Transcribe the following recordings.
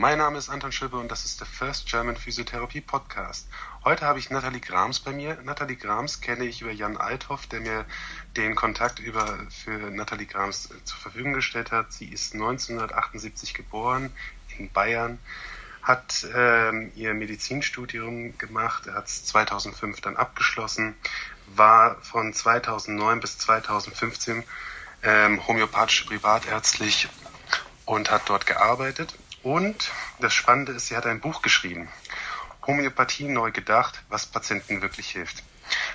Mein Name ist Anton Schilbe und das ist der First German Physiotherapie Podcast. Heute habe ich Nathalie Grams bei mir. Nathalie Grams kenne ich über Jan Althoff, der mir den Kontakt über für Nathalie Grams äh, zur Verfügung gestellt hat. Sie ist 1978 geboren in Bayern, hat ähm, ihr Medizinstudium gemacht, hat es 2005 dann abgeschlossen, war von 2009 bis 2015 ähm, homöopathisch privatärztlich und hat dort gearbeitet. Und das Spannende ist, sie hat ein Buch geschrieben. Homöopathie neu gedacht, was Patienten wirklich hilft.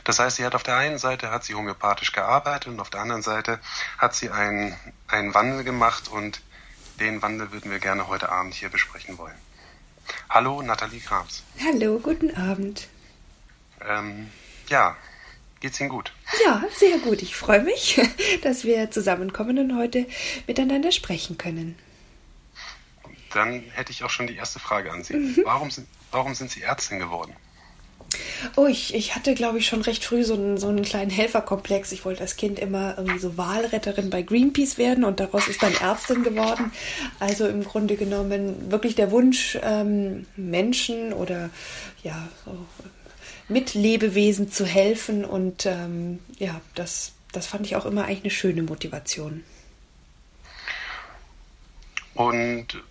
Das heißt, sie hat auf der einen Seite hat sie homöopathisch gearbeitet und auf der anderen Seite hat sie einen, einen Wandel gemacht und den Wandel würden wir gerne heute Abend hier besprechen wollen. Hallo, Nathalie Krams. Hallo, guten Abend. Ähm, ja, geht's Ihnen gut? Ja, sehr gut. Ich freue mich, dass wir zusammenkommen und heute miteinander sprechen können. Dann hätte ich auch schon die erste Frage an Sie. Mhm. Warum, sind, warum sind Sie Ärztin geworden? Oh, ich, ich hatte, glaube ich, schon recht früh so einen, so einen kleinen Helferkomplex. Ich wollte als Kind immer irgendwie so Wahlretterin bei Greenpeace werden und daraus ist dann Ärztin geworden. Also im Grunde genommen wirklich der Wunsch, ähm, Menschen oder ja, so Mitlebewesen zu helfen. Und ähm, ja, das, das fand ich auch immer eigentlich eine schöne Motivation. Und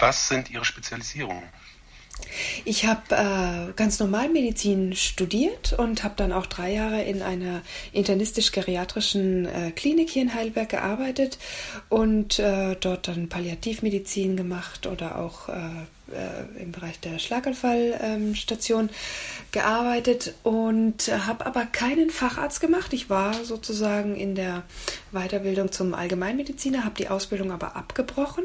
was sind Ihre Spezialisierungen? Ich habe äh, ganz normal Medizin studiert und habe dann auch drei Jahre in einer internistisch-geriatrischen äh, Klinik hier in Heidelberg gearbeitet und äh, dort dann Palliativmedizin gemacht oder auch äh, äh, im Bereich der Schlaganfallstation ähm, gearbeitet und habe aber keinen Facharzt gemacht. Ich war sozusagen in der Weiterbildung zum Allgemeinmediziner, habe die Ausbildung aber abgebrochen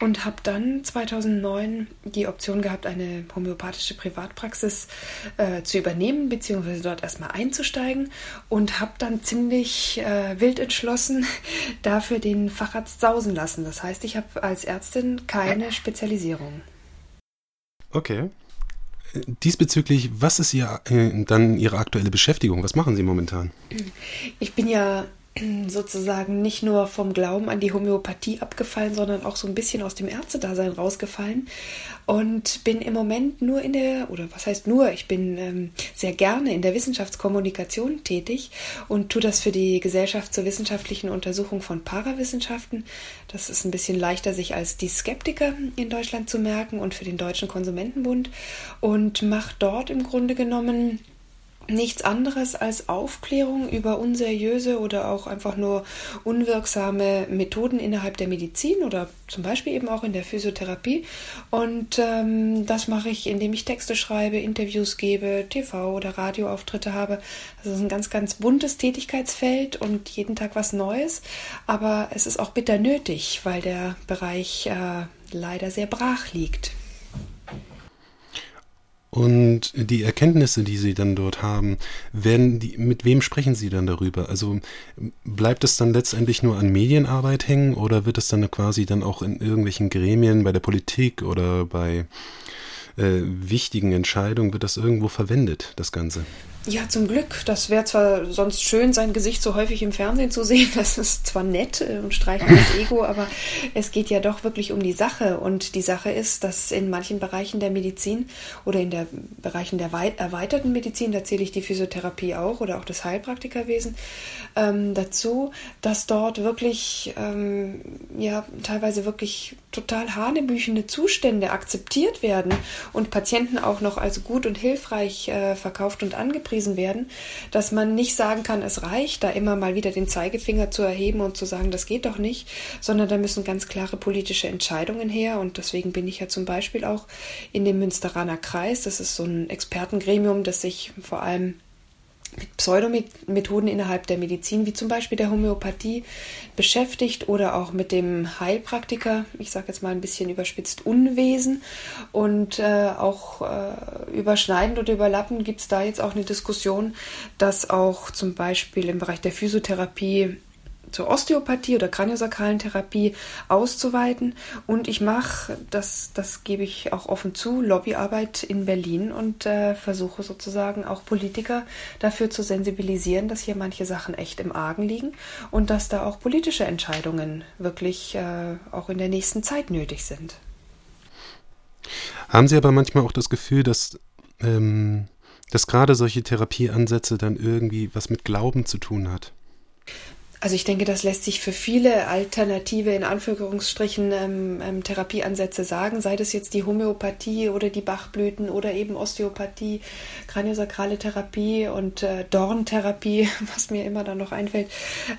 und habe dann 2009 die Option gehabt, eine homöopathische Privatpraxis äh, zu übernehmen, beziehungsweise dort erstmal einzusteigen und habe dann ziemlich äh, wild entschlossen dafür den Facharzt sausen lassen. Das heißt, ich habe als Ärztin keine Spezialisierung. Okay. Diesbezüglich, was ist ihr, äh, dann Ihre aktuelle Beschäftigung? Was machen Sie momentan? Ich bin ja sozusagen nicht nur vom Glauben an die Homöopathie abgefallen, sondern auch so ein bisschen aus dem Ärztedasein rausgefallen und bin im Moment nur in der, oder was heißt nur, ich bin ähm, sehr gerne in der Wissenschaftskommunikation tätig und tue das für die Gesellschaft zur wissenschaftlichen Untersuchung von Parawissenschaften. Das ist ein bisschen leichter, sich als die Skeptiker in Deutschland zu merken und für den Deutschen Konsumentenbund und mache dort im Grunde genommen nichts anderes als Aufklärung über unseriöse oder auch einfach nur unwirksame Methoden innerhalb der Medizin oder zum Beispiel eben auch in der Physiotherapie. Und ähm, das mache ich, indem ich Texte schreibe, Interviews gebe, TV- oder Radioauftritte habe. Das ist ein ganz, ganz buntes Tätigkeitsfeld und jeden Tag was Neues. Aber es ist auch bitter nötig, weil der Bereich äh, leider sehr brach liegt. Und die Erkenntnisse, die Sie dann dort haben, werden die, mit wem sprechen Sie dann darüber? Also bleibt es dann letztendlich nur an Medienarbeit hängen oder wird es dann quasi dann auch in irgendwelchen Gremien bei der Politik oder bei äh, wichtigen Entscheidungen, wird das irgendwo verwendet, das Ganze? Ja, zum Glück. Das wäre zwar sonst schön, sein Gesicht so häufig im Fernsehen zu sehen. Das ist zwar nett und streicht das Ego, aber es geht ja doch wirklich um die Sache. Und die Sache ist, dass in manchen Bereichen der Medizin oder in den Bereichen der erweiterten Medizin, da zähle ich die Physiotherapie auch oder auch das Heilpraktikerwesen ähm, dazu, dass dort wirklich, ähm, ja, teilweise wirklich total hanebüchende Zustände akzeptiert werden und Patienten auch noch als gut und hilfreich äh, verkauft und angepriesen werden, dass man nicht sagen kann, es reicht, da immer mal wieder den Zeigefinger zu erheben und zu sagen, das geht doch nicht, sondern da müssen ganz klare politische Entscheidungen her. Und deswegen bin ich ja zum Beispiel auch in dem Münsteraner Kreis, das ist so ein Expertengremium, das sich vor allem mit Pseudomethoden innerhalb der Medizin, wie zum Beispiel der Homöopathie, beschäftigt oder auch mit dem Heilpraktiker, ich sage jetzt mal ein bisschen überspitzt, Unwesen. Und äh, auch äh, überschneidend oder überlappend gibt es da jetzt auch eine Diskussion, dass auch zum Beispiel im Bereich der Physiotherapie zur Osteopathie oder kraniosakralen Therapie auszuweiten. Und ich mache, das, das gebe ich auch offen zu, Lobbyarbeit in Berlin und äh, versuche sozusagen auch Politiker dafür zu sensibilisieren, dass hier manche Sachen echt im Argen liegen und dass da auch politische Entscheidungen wirklich äh, auch in der nächsten Zeit nötig sind. Haben Sie aber manchmal auch das Gefühl, dass, ähm, dass gerade solche Therapieansätze dann irgendwie was mit Glauben zu tun hat? Also ich denke, das lässt sich für viele alternative, in Anführungsstrichen, ähm, ähm, Therapieansätze sagen, sei das jetzt die Homöopathie oder die Bachblüten oder eben Osteopathie, kraniosakrale Therapie und äh, Dorntherapie, was mir immer dann noch einfällt,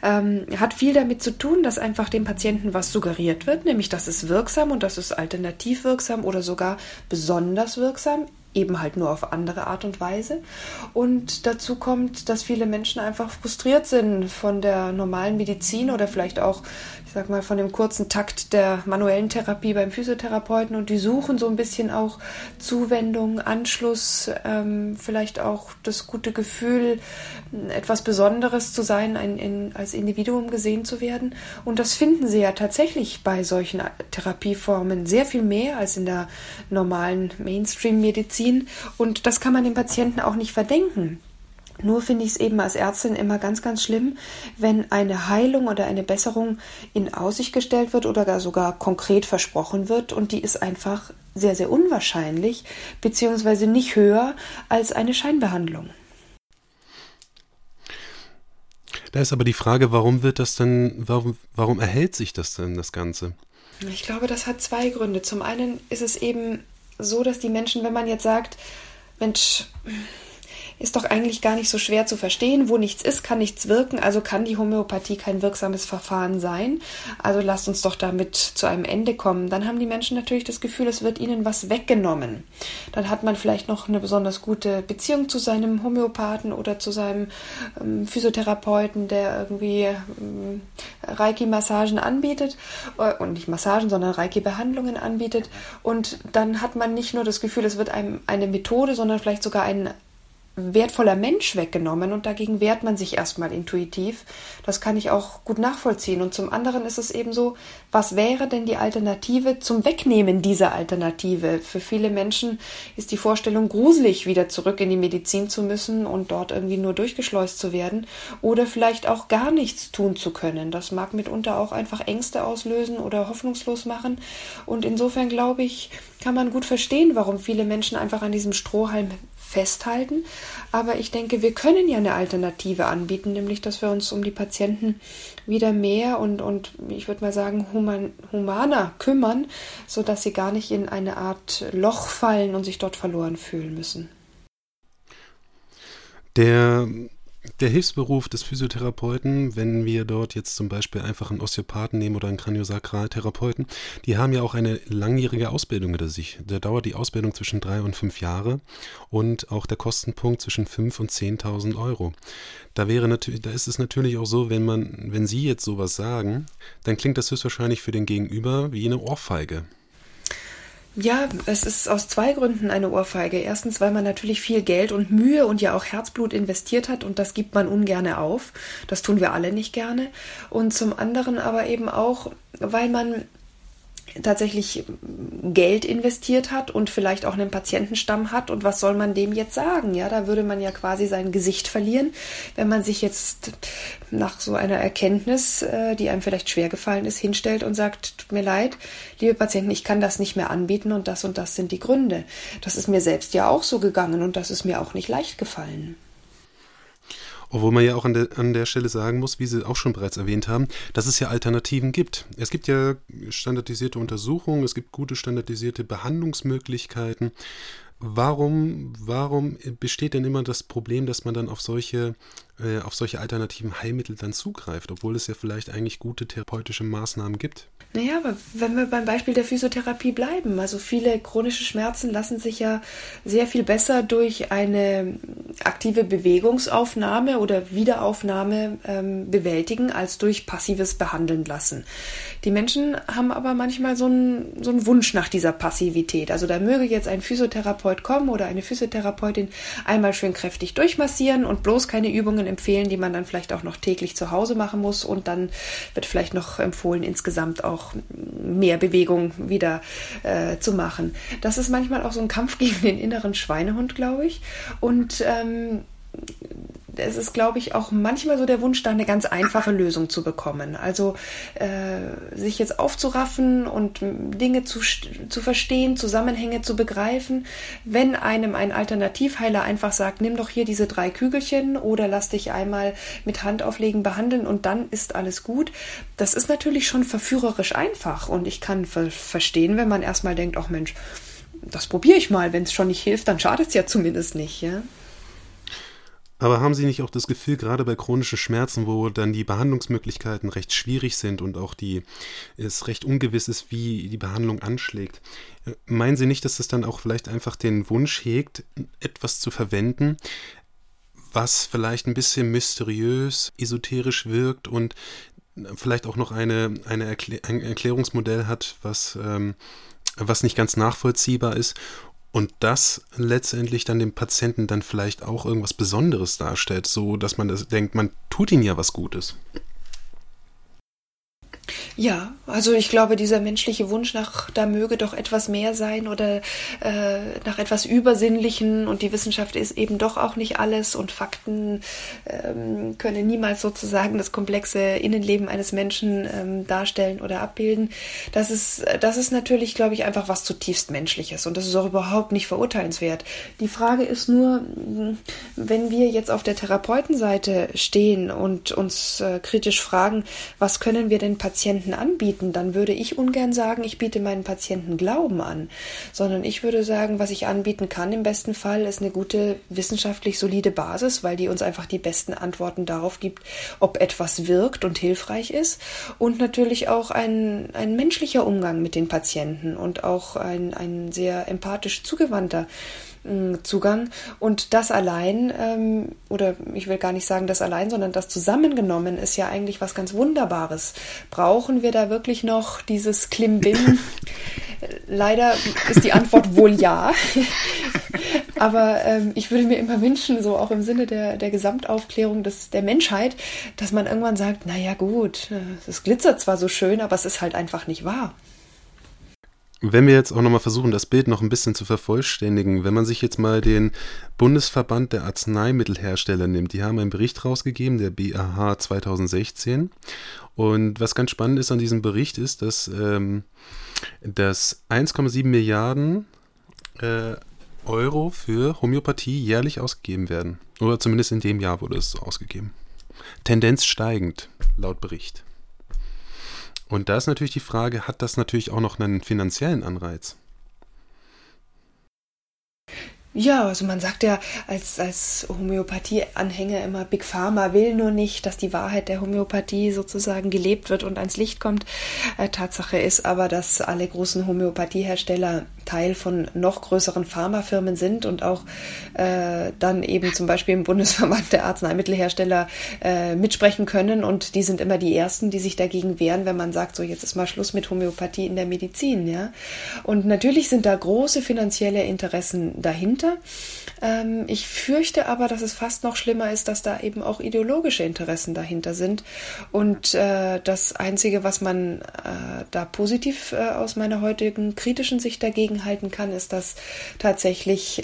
ähm, hat viel damit zu tun, dass einfach dem Patienten was suggeriert wird, nämlich das ist wirksam und das ist alternativ wirksam oder sogar besonders wirksam eben halt nur auf andere Art und Weise. Und dazu kommt, dass viele Menschen einfach frustriert sind von der normalen Medizin oder vielleicht auch sag mal, von dem kurzen Takt der manuellen Therapie beim Physiotherapeuten und die suchen so ein bisschen auch Zuwendung, Anschluss, ähm, vielleicht auch das gute Gefühl, etwas Besonderes zu sein, ein, in, als Individuum gesehen zu werden. Und das finden sie ja tatsächlich bei solchen Therapieformen sehr viel mehr als in der normalen Mainstream-Medizin. Und das kann man den Patienten auch nicht verdenken. Nur finde ich es eben als Ärztin immer ganz, ganz schlimm, wenn eine Heilung oder eine Besserung in Aussicht gestellt wird oder gar sogar konkret versprochen wird und die ist einfach sehr, sehr unwahrscheinlich, beziehungsweise nicht höher als eine Scheinbehandlung. Da ist aber die Frage, warum wird das denn, warum, warum erhält sich das denn, das Ganze? Ich glaube, das hat zwei Gründe. Zum einen ist es eben so, dass die Menschen, wenn man jetzt sagt, Mensch, ist doch eigentlich gar nicht so schwer zu verstehen. Wo nichts ist, kann nichts wirken. Also kann die Homöopathie kein wirksames Verfahren sein. Also lasst uns doch damit zu einem Ende kommen. Dann haben die Menschen natürlich das Gefühl, es wird ihnen was weggenommen. Dann hat man vielleicht noch eine besonders gute Beziehung zu seinem Homöopathen oder zu seinem ähm, Physiotherapeuten, der irgendwie ähm, Reiki-Massagen anbietet. Äh, und nicht Massagen, sondern Reiki-Behandlungen anbietet. Und dann hat man nicht nur das Gefühl, es wird einem eine Methode, sondern vielleicht sogar ein wertvoller Mensch weggenommen und dagegen wehrt man sich erstmal intuitiv. Das kann ich auch gut nachvollziehen. Und zum anderen ist es eben so, was wäre denn die Alternative zum Wegnehmen dieser Alternative? Für viele Menschen ist die Vorstellung gruselig, wieder zurück in die Medizin zu müssen und dort irgendwie nur durchgeschleust zu werden oder vielleicht auch gar nichts tun zu können. Das mag mitunter auch einfach Ängste auslösen oder hoffnungslos machen. Und insofern glaube ich, kann man gut verstehen, warum viele Menschen einfach an diesem Strohhalm festhalten. Aber ich denke, wir können ja eine Alternative anbieten, nämlich dass wir uns um die Patienten wieder mehr und, und ich würde mal sagen, human, humaner kümmern, sodass sie gar nicht in eine Art Loch fallen und sich dort verloren fühlen müssen. Der der Hilfsberuf des Physiotherapeuten, wenn wir dort jetzt zum Beispiel einfach einen Osteopathen nehmen oder einen Kraniosakraltherapeuten, die haben ja auch eine langjährige Ausbildung hinter sich. Da dauert die Ausbildung zwischen drei und fünf Jahre und auch der Kostenpunkt zwischen fünf und zehntausend Euro. Da wäre natürlich, da ist es natürlich auch so, wenn man, wenn Sie jetzt sowas sagen, dann klingt das höchstwahrscheinlich für den Gegenüber wie eine Ohrfeige. Ja, es ist aus zwei Gründen eine Ohrfeige. Erstens, weil man natürlich viel Geld und Mühe und ja auch Herzblut investiert hat und das gibt man ungerne auf. Das tun wir alle nicht gerne. Und zum anderen aber eben auch, weil man tatsächlich Geld investiert hat und vielleicht auch einen Patientenstamm hat und was soll man dem jetzt sagen? Ja, da würde man ja quasi sein Gesicht verlieren, wenn man sich jetzt nach so einer Erkenntnis, äh, die einem vielleicht schwer gefallen ist, hinstellt und sagt, tut mir leid, liebe Patienten, ich kann das nicht mehr anbieten und das und das sind die Gründe. Das ist mir selbst ja auch so gegangen und das ist mir auch nicht leicht gefallen. Obwohl man ja auch an der, an der Stelle sagen muss, wie Sie auch schon bereits erwähnt haben, dass es ja Alternativen gibt. Es gibt ja standardisierte Untersuchungen, es gibt gute standardisierte Behandlungsmöglichkeiten. Warum, warum besteht denn immer das Problem, dass man dann auf solche, äh, auf solche alternativen Heilmittel dann zugreift, obwohl es ja vielleicht eigentlich gute therapeutische Maßnahmen gibt? Naja, aber wenn wir beim Beispiel der Physiotherapie bleiben, also viele chronische Schmerzen lassen sich ja sehr viel besser durch eine aktive Bewegungsaufnahme oder Wiederaufnahme ähm, bewältigen, als durch passives Behandeln lassen. Die Menschen haben aber manchmal so einen, so einen Wunsch nach dieser Passivität. Also da möge jetzt ein Physiotherapeut kommen oder eine Physiotherapeutin einmal schön kräftig durchmassieren und bloß keine Übungen Übungen empfehlen, die man dann vielleicht auch noch täglich zu Hause machen muss. Und dann wird vielleicht noch empfohlen, insgesamt auch mehr Bewegung wieder äh, zu machen. Das ist manchmal auch so ein Kampf gegen den inneren Schweinehund, glaube ich. Und ähm, es ist, glaube ich, auch manchmal so der Wunsch, da eine ganz einfache Lösung zu bekommen. Also äh, sich jetzt aufzuraffen und Dinge zu, zu verstehen, Zusammenhänge zu begreifen. Wenn einem ein Alternativheiler einfach sagt, nimm doch hier diese drei Kügelchen oder lass dich einmal mit Handauflegen behandeln und dann ist alles gut. Das ist natürlich schon verführerisch einfach und ich kann ver verstehen, wenn man erstmal denkt, ach Mensch, das probiere ich mal. Wenn es schon nicht hilft, dann schadet es ja zumindest nicht. Ja? Aber haben Sie nicht auch das Gefühl, gerade bei chronischen Schmerzen, wo dann die Behandlungsmöglichkeiten recht schwierig sind und auch die es recht ungewiss ist, wie die Behandlung anschlägt, äh, meinen Sie nicht, dass es dann auch vielleicht einfach den Wunsch hegt, etwas zu verwenden, was vielleicht ein bisschen mysteriös, esoterisch wirkt und vielleicht auch noch eine, eine Erklär ein Erklärungsmodell hat, was, ähm, was nicht ganz nachvollziehbar ist und das letztendlich dann dem Patienten dann vielleicht auch irgendwas Besonderes darstellt, so dass man das denkt, man tut ihm ja was Gutes. Ja, also ich glaube, dieser menschliche Wunsch nach, da möge doch etwas mehr sein oder äh, nach etwas Übersinnlichen und die Wissenschaft ist eben doch auch nicht alles und Fakten ähm, können niemals sozusagen das komplexe Innenleben eines Menschen ähm, darstellen oder abbilden. Das ist, das ist natürlich, glaube ich, einfach was zutiefst Menschliches und das ist auch überhaupt nicht verurteilenswert. Die Frage ist nur, wenn wir jetzt auf der Therapeutenseite stehen und uns äh, kritisch fragen, was können wir denn Patienten Patienten anbieten, dann würde ich ungern sagen, ich biete meinen Patienten Glauben an, sondern ich würde sagen, was ich anbieten kann im besten Fall ist eine gute wissenschaftlich solide Basis, weil die uns einfach die besten Antworten darauf gibt, ob etwas wirkt und hilfreich ist. Und natürlich auch ein, ein menschlicher Umgang mit den Patienten und auch ein, ein sehr empathisch zugewandter Zugang. Und das allein, ähm, oder ich will gar nicht sagen das allein, sondern das zusammengenommen ist ja eigentlich was ganz Wunderbares. Brauchen wir da wirklich noch dieses Klimbim? Leider ist die Antwort wohl ja. Aber ähm, ich würde mir immer wünschen, so auch im Sinne der, der Gesamtaufklärung des, der Menschheit, dass man irgendwann sagt, naja gut, es glitzert zwar so schön, aber es ist halt einfach nicht wahr. Wenn wir jetzt auch nochmal versuchen, das Bild noch ein bisschen zu vervollständigen, wenn man sich jetzt mal den Bundesverband der Arzneimittelhersteller nimmt, die haben einen Bericht rausgegeben, der BAH 2016. Und was ganz spannend ist an diesem Bericht ist, dass, ähm, dass 1,7 Milliarden äh, Euro für Homöopathie jährlich ausgegeben werden. Oder zumindest in dem Jahr wurde es ausgegeben. Tendenz steigend, laut Bericht. Und da ist natürlich die Frage, hat das natürlich auch noch einen finanziellen Anreiz? Ja, also man sagt ja als, als Homöopathie-Anhänger immer, Big Pharma will nur nicht, dass die Wahrheit der Homöopathie sozusagen gelebt wird und ans Licht kommt. Äh, Tatsache ist aber, dass alle großen Homöopathiehersteller Teil von noch größeren Pharmafirmen sind und auch äh, dann eben zum Beispiel im Bundesverband der Arzneimittelhersteller äh, mitsprechen können. Und die sind immer die Ersten, die sich dagegen wehren, wenn man sagt, so jetzt ist mal Schluss mit Homöopathie in der Medizin. Ja? Und natürlich sind da große finanzielle Interessen dahinter. Ähm, ich fürchte aber, dass es fast noch schlimmer ist, dass da eben auch ideologische Interessen dahinter sind. Und äh, das Einzige, was man äh, da positiv äh, aus meiner heutigen kritischen Sicht dagegen halten kann, ist, dass tatsächlich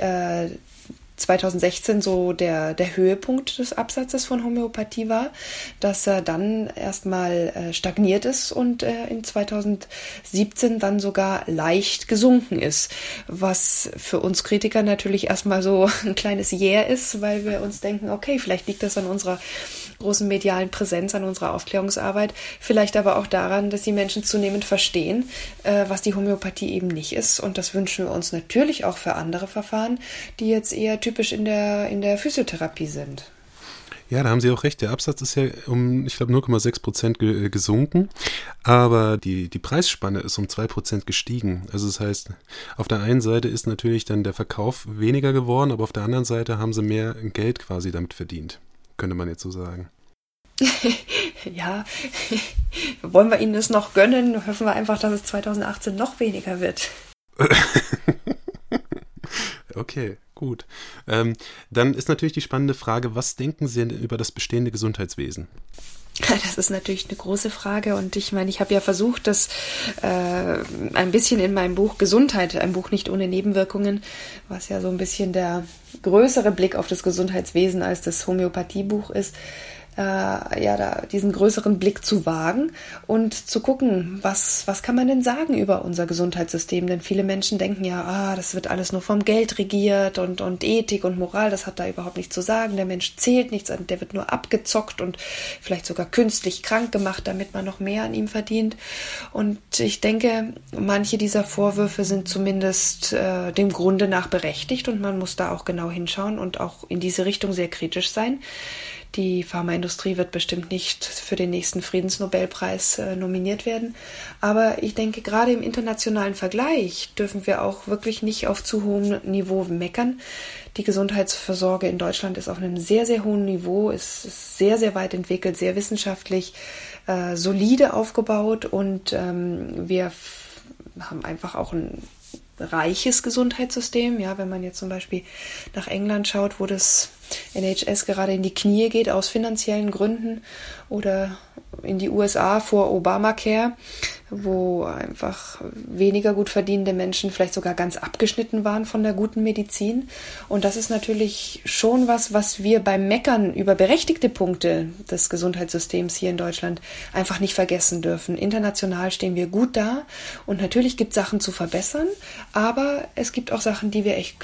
2016 so der, der Höhepunkt des Absatzes von Homöopathie war, dass er dann erstmal äh, stagniert ist und äh, in 2017 dann sogar leicht gesunken ist, was für uns Kritiker natürlich erstmal so ein kleines Jäh ist, weil wir uns denken, okay, vielleicht liegt das an unserer großen medialen Präsenz, an unserer Aufklärungsarbeit, vielleicht aber auch daran, dass die Menschen zunehmend verstehen, äh, was die Homöopathie eben nicht ist. Und das wünschen wir uns natürlich auch für andere Verfahren, die jetzt eher typisch in der, in der Physiotherapie sind. Ja, da haben Sie auch recht. Der Absatz ist ja um, ich glaube, 0,6 Prozent äh, gesunken, aber die, die Preisspanne ist um 2 Prozent gestiegen. Also das heißt, auf der einen Seite ist natürlich dann der Verkauf weniger geworden, aber auf der anderen Seite haben sie mehr Geld quasi damit verdient könnte man jetzt so sagen. ja, wollen wir Ihnen das noch gönnen? Hoffen wir einfach, dass es 2018 noch weniger wird. Okay, gut. Ähm, dann ist natürlich die spannende Frage, was denken Sie denn über das bestehende Gesundheitswesen? Das ist natürlich eine große Frage. Und ich meine, ich habe ja versucht, das äh, ein bisschen in meinem Buch Gesundheit, ein Buch nicht ohne Nebenwirkungen, was ja so ein bisschen der größere Blick auf das Gesundheitswesen als das Homöopathiebuch ist, äh, ja, da diesen größeren Blick zu wagen und zu gucken, was, was kann man denn sagen über unser Gesundheitssystem? Denn viele Menschen denken ja, ah, das wird alles nur vom Geld regiert und, und Ethik und Moral, das hat da überhaupt nichts zu sagen. Der Mensch zählt nichts, der wird nur abgezockt und vielleicht sogar künstlich krank gemacht, damit man noch mehr an ihm verdient. Und ich denke, manche dieser Vorwürfe sind zumindest äh, dem Grunde nach berechtigt und man muss da auch genau hinschauen und auch in diese Richtung sehr kritisch sein. Die Pharmaindustrie wird bestimmt nicht für den nächsten Friedensnobelpreis äh, nominiert werden. Aber ich denke, gerade im internationalen Vergleich dürfen wir auch wirklich nicht auf zu hohem Niveau meckern. Die Gesundheitsversorge in Deutschland ist auf einem sehr, sehr hohen Niveau, ist, sehr, sehr weit entwickelt, sehr wissenschaftlich, äh, solide aufgebaut und ähm, wir haben einfach auch ein reiches Gesundheitssystem. Ja, wenn man jetzt zum Beispiel nach England schaut, wo das NHS gerade in die Knie geht aus finanziellen Gründen oder in die USA vor Obamacare, wo einfach weniger gut verdienende Menschen vielleicht sogar ganz abgeschnitten waren von der guten Medizin. Und das ist natürlich schon was, was wir beim Meckern über berechtigte Punkte des Gesundheitssystems hier in Deutschland einfach nicht vergessen dürfen. International stehen wir gut da und natürlich gibt es Sachen zu verbessern, aber es gibt auch Sachen, die wir echt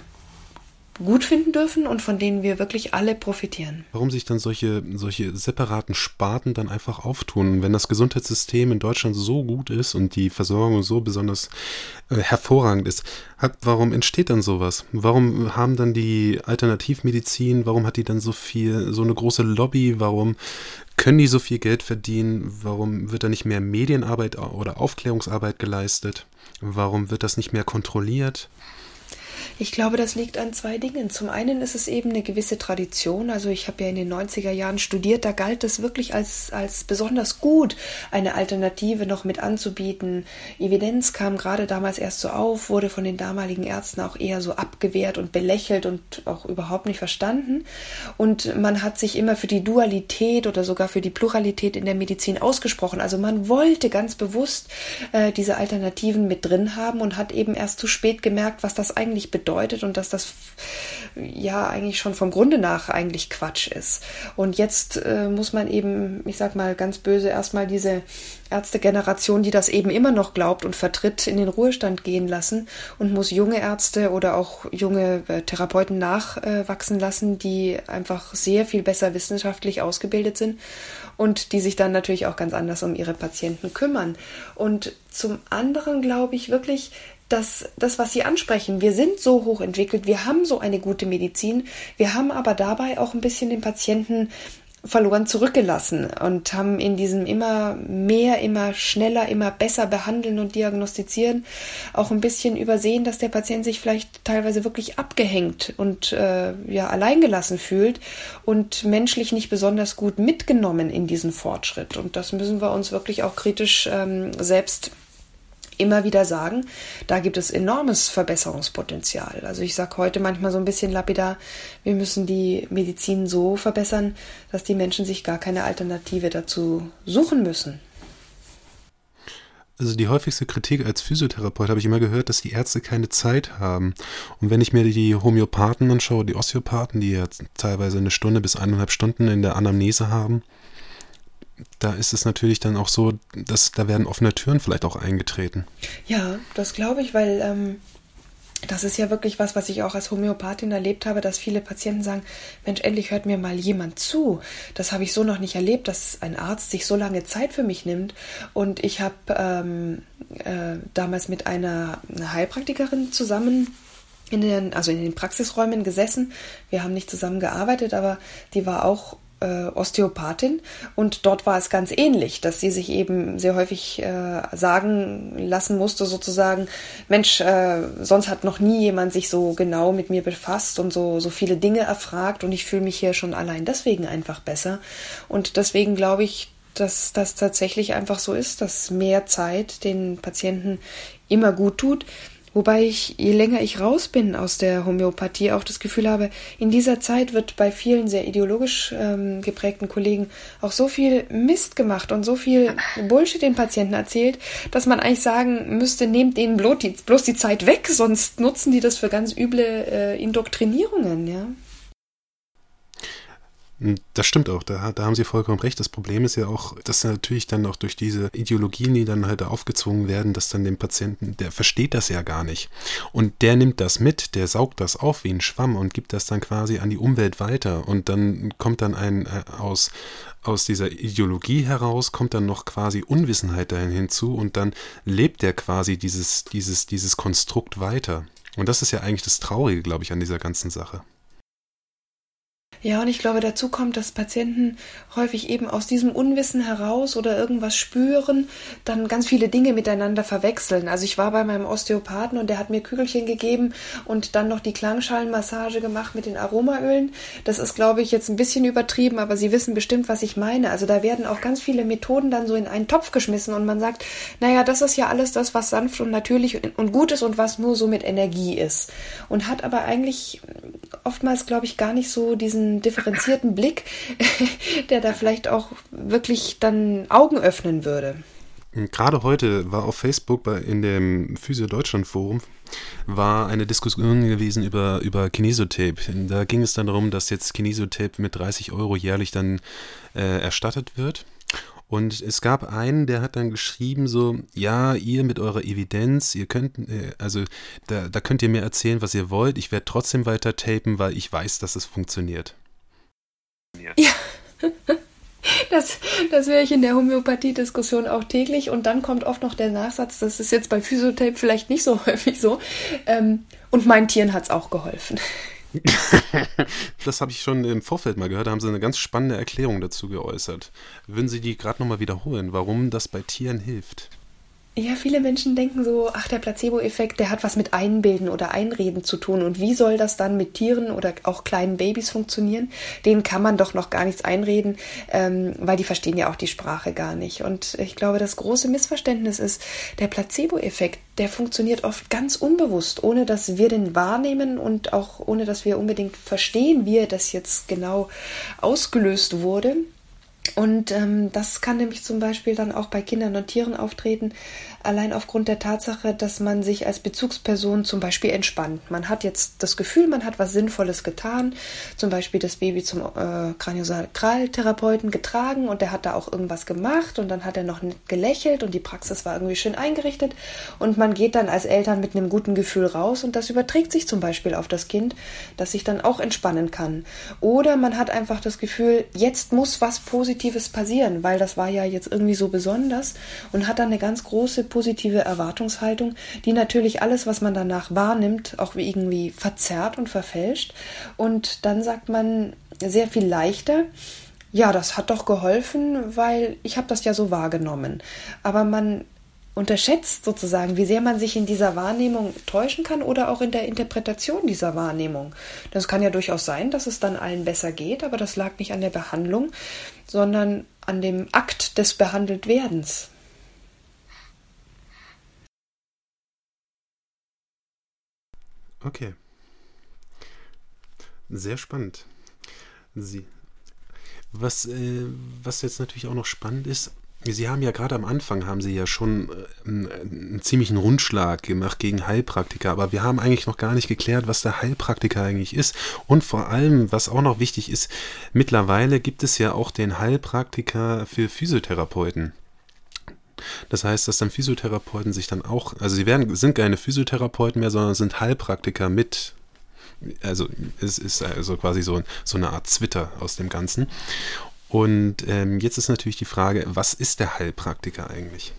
gut finden dürfen und von denen wir wirklich alle profitieren. Warum sich dann solche, solche separaten Sparten dann einfach auftun, wenn das Gesundheitssystem in Deutschland so gut ist und die Versorgung so besonders äh, hervorragend ist, hat, warum entsteht dann sowas? Warum haben dann die Alternativmedizin, warum hat die dann so viel, so eine große Lobby, warum können die so viel Geld verdienen? Warum wird da nicht mehr Medienarbeit oder Aufklärungsarbeit geleistet? Warum wird das nicht mehr kontrolliert? Ich glaube, das liegt an zwei Dingen. Zum einen ist es eben eine gewisse Tradition. Also ich habe ja in den 90er Jahren studiert, da galt es wirklich als, als besonders gut, eine Alternative noch mit anzubieten. Evidenz kam gerade damals erst so auf, wurde von den damaligen Ärzten auch eher so abgewehrt und belächelt und auch überhaupt nicht verstanden. Und man hat sich immer für die Dualität oder sogar für die Pluralität in der Medizin ausgesprochen. Also man wollte ganz bewusst äh, diese Alternativen mit drin haben und hat eben erst zu spät gemerkt, was das eigentlich bedeutet bedeutet und dass das ja eigentlich schon vom Grunde nach eigentlich Quatsch ist. Und jetzt äh, muss man eben, ich sag mal ganz böse, erstmal diese Ärztegeneration, die das eben immer noch glaubt und vertritt, in den Ruhestand gehen lassen und muss junge Ärzte oder auch junge äh, Therapeuten nachwachsen äh, lassen, die einfach sehr viel besser wissenschaftlich ausgebildet sind und die sich dann natürlich auch ganz anders um ihre Patienten kümmern. Und zum anderen glaube ich wirklich, dass das, was Sie ansprechen, wir sind so hoch entwickelt, wir haben so eine gute Medizin, wir haben aber dabei auch ein bisschen den Patienten verloren zurückgelassen und haben in diesem immer mehr, immer schneller, immer besser behandeln und diagnostizieren auch ein bisschen übersehen, dass der Patient sich vielleicht teilweise wirklich abgehängt und äh, ja alleingelassen fühlt und menschlich nicht besonders gut mitgenommen in diesen Fortschritt. Und das müssen wir uns wirklich auch kritisch ähm, selbst immer wieder sagen, da gibt es enormes Verbesserungspotenzial. Also ich sage heute manchmal so ein bisschen lapidar, wir müssen die Medizin so verbessern, dass die Menschen sich gar keine Alternative dazu suchen müssen. Also die häufigste Kritik als Physiotherapeut habe ich immer gehört, dass die Ärzte keine Zeit haben. Und wenn ich mir die Homöopathen anschaue, die Osteopathen, die ja teilweise eine Stunde bis eineinhalb Stunden in der Anamnese haben, da ist es natürlich dann auch so, dass da werden offene Türen vielleicht auch eingetreten. Ja, das glaube ich, weil ähm, das ist ja wirklich was, was ich auch als Homöopathin erlebt habe, dass viele Patienten sagen, Mensch, endlich hört mir mal jemand zu. Das habe ich so noch nicht erlebt, dass ein Arzt sich so lange Zeit für mich nimmt. Und ich habe ähm, äh, damals mit einer, einer Heilpraktikerin zusammen in den, also in den Praxisräumen gesessen. Wir haben nicht zusammen gearbeitet, aber die war auch äh, Osteopathin und dort war es ganz ähnlich, dass sie sich eben sehr häufig äh, sagen lassen musste, sozusagen, Mensch, äh, sonst hat noch nie jemand sich so genau mit mir befasst und so, so viele Dinge erfragt und ich fühle mich hier schon allein deswegen einfach besser. Und deswegen glaube ich, dass das tatsächlich einfach so ist, dass mehr Zeit den Patienten immer gut tut. Wobei ich, je länger ich raus bin aus der Homöopathie, auch das Gefühl habe, in dieser Zeit wird bei vielen sehr ideologisch ähm, geprägten Kollegen auch so viel Mist gemacht und so viel Bullshit den Patienten erzählt, dass man eigentlich sagen müsste, nehmt denen bloß die, bloß die Zeit weg, sonst nutzen die das für ganz üble äh, Indoktrinierungen, ja. Hm, das stimmt auch, da, da haben Sie vollkommen recht. Das Problem ist ja auch, dass natürlich dann auch durch diese Ideologien, die dann halt aufgezwungen werden, dass dann dem Patienten, der versteht das ja gar nicht. Und der nimmt das mit, der saugt das auf wie ein Schwamm und gibt das dann quasi an die Umwelt weiter. Und dann kommt dann ein äh, aus, aus dieser Ideologie heraus, kommt dann noch quasi Unwissenheit dahin hinzu und dann lebt der quasi dieses, dieses, dieses Konstrukt weiter. Und das ist ja eigentlich das Traurige, glaube ich, an dieser ganzen Sache. Ja, und ich glaube, dazu kommt, dass Patienten häufig eben aus diesem Unwissen heraus oder irgendwas spüren, dann ganz viele Dinge miteinander verwechseln. Also ich war bei meinem Osteopathen und der hat mir Kügelchen gegeben und dann noch die Klangschalenmassage gemacht mit den Aromaölen. Das ist, glaube ich, jetzt ein bisschen übertrieben, aber Sie wissen bestimmt, was ich meine. Also da werden auch ganz viele Methoden dann so in einen Topf geschmissen und man sagt, naja, das ist ja alles das, was sanft und natürlich und gut ist und was nur so mit Energie ist. Und hat aber eigentlich oftmals, glaube ich, gar nicht so diesen differenzierten Blick, der da vielleicht auch wirklich dann Augen öffnen würde. Gerade heute war auf Facebook bei, in dem Physio Deutschland Forum war eine Diskussion gewesen über, über Kinesotape. Da ging es dann darum, dass jetzt Kinesotape mit 30 Euro jährlich dann äh, erstattet wird. Und es gab einen, der hat dann geschrieben so, ja, ihr mit eurer Evidenz, ihr könnt, äh, also da, da könnt ihr mir erzählen, was ihr wollt. Ich werde trotzdem weiter tapen, weil ich weiß, dass es funktioniert. Ja. Das, das höre ich in der Homöopathie-Diskussion auch täglich. Und dann kommt oft noch der Nachsatz, das ist jetzt bei Physiotape vielleicht nicht so häufig so. Ähm, und meinen Tieren hat es auch geholfen. das habe ich schon im Vorfeld mal gehört, da haben sie eine ganz spannende Erklärung dazu geäußert. Würden Sie die gerade nochmal wiederholen, warum das bei Tieren hilft? Ja, viele Menschen denken so, ach, der Placebo-Effekt, der hat was mit Einbilden oder Einreden zu tun. Und wie soll das dann mit Tieren oder auch kleinen Babys funktionieren? Denen kann man doch noch gar nichts einreden, ähm, weil die verstehen ja auch die Sprache gar nicht. Und ich glaube, das große Missverständnis ist, der Placebo-Effekt, der funktioniert oft ganz unbewusst, ohne dass wir den wahrnehmen und auch ohne dass wir unbedingt verstehen, wie er das jetzt genau ausgelöst wurde. Und ähm, das kann nämlich zum Beispiel dann auch bei Kindern und Tieren auftreten, allein aufgrund der Tatsache, dass man sich als Bezugsperson zum Beispiel entspannt. Man hat jetzt das Gefühl, man hat was Sinnvolles getan, zum Beispiel das Baby zum äh, Kraniosakraltherapeuten getragen und der hat da auch irgendwas gemacht und dann hat er noch gelächelt und die Praxis war irgendwie schön eingerichtet und man geht dann als Eltern mit einem guten Gefühl raus und das überträgt sich zum Beispiel auf das Kind, das sich dann auch entspannen kann. Oder man hat einfach das Gefühl, jetzt muss was Positives passieren, weil das war ja jetzt irgendwie so besonders und hat dann eine ganz große positive Erwartungshaltung, die natürlich alles, was man danach wahrnimmt, auch irgendwie verzerrt und verfälscht. Und dann sagt man sehr viel leichter, ja, das hat doch geholfen, weil ich habe das ja so wahrgenommen. Aber man unterschätzt sozusagen, wie sehr man sich in dieser Wahrnehmung täuschen kann oder auch in der Interpretation dieser Wahrnehmung. Das kann ja durchaus sein, dass es dann allen besser geht, aber das lag nicht an der Behandlung, sondern an dem Akt des Behandeltwerdens. Okay. Sehr spannend. Sie. Was, äh, was jetzt natürlich auch noch spannend ist, Sie haben ja gerade am Anfang haben Sie ja schon äh, einen, einen, ziemlichen Rundschlag gemacht gegen Heilpraktiker, aber wir haben eigentlich noch gar nicht geklärt, was der Heilpraktiker eigentlich ist. Und vor allem, was auch noch wichtig ist, mittlerweile gibt es ja auch den Heilpraktiker für Physiotherapeuten. Das heißt, dass dann Physiotherapeuten sich dann auch, also sie werden, sind keine Physiotherapeuten mehr, sondern sind Heilpraktiker mit. Also es ist also quasi so, so eine Art Twitter aus dem Ganzen. Und ähm, jetzt ist natürlich die Frage, was ist der Heilpraktiker eigentlich?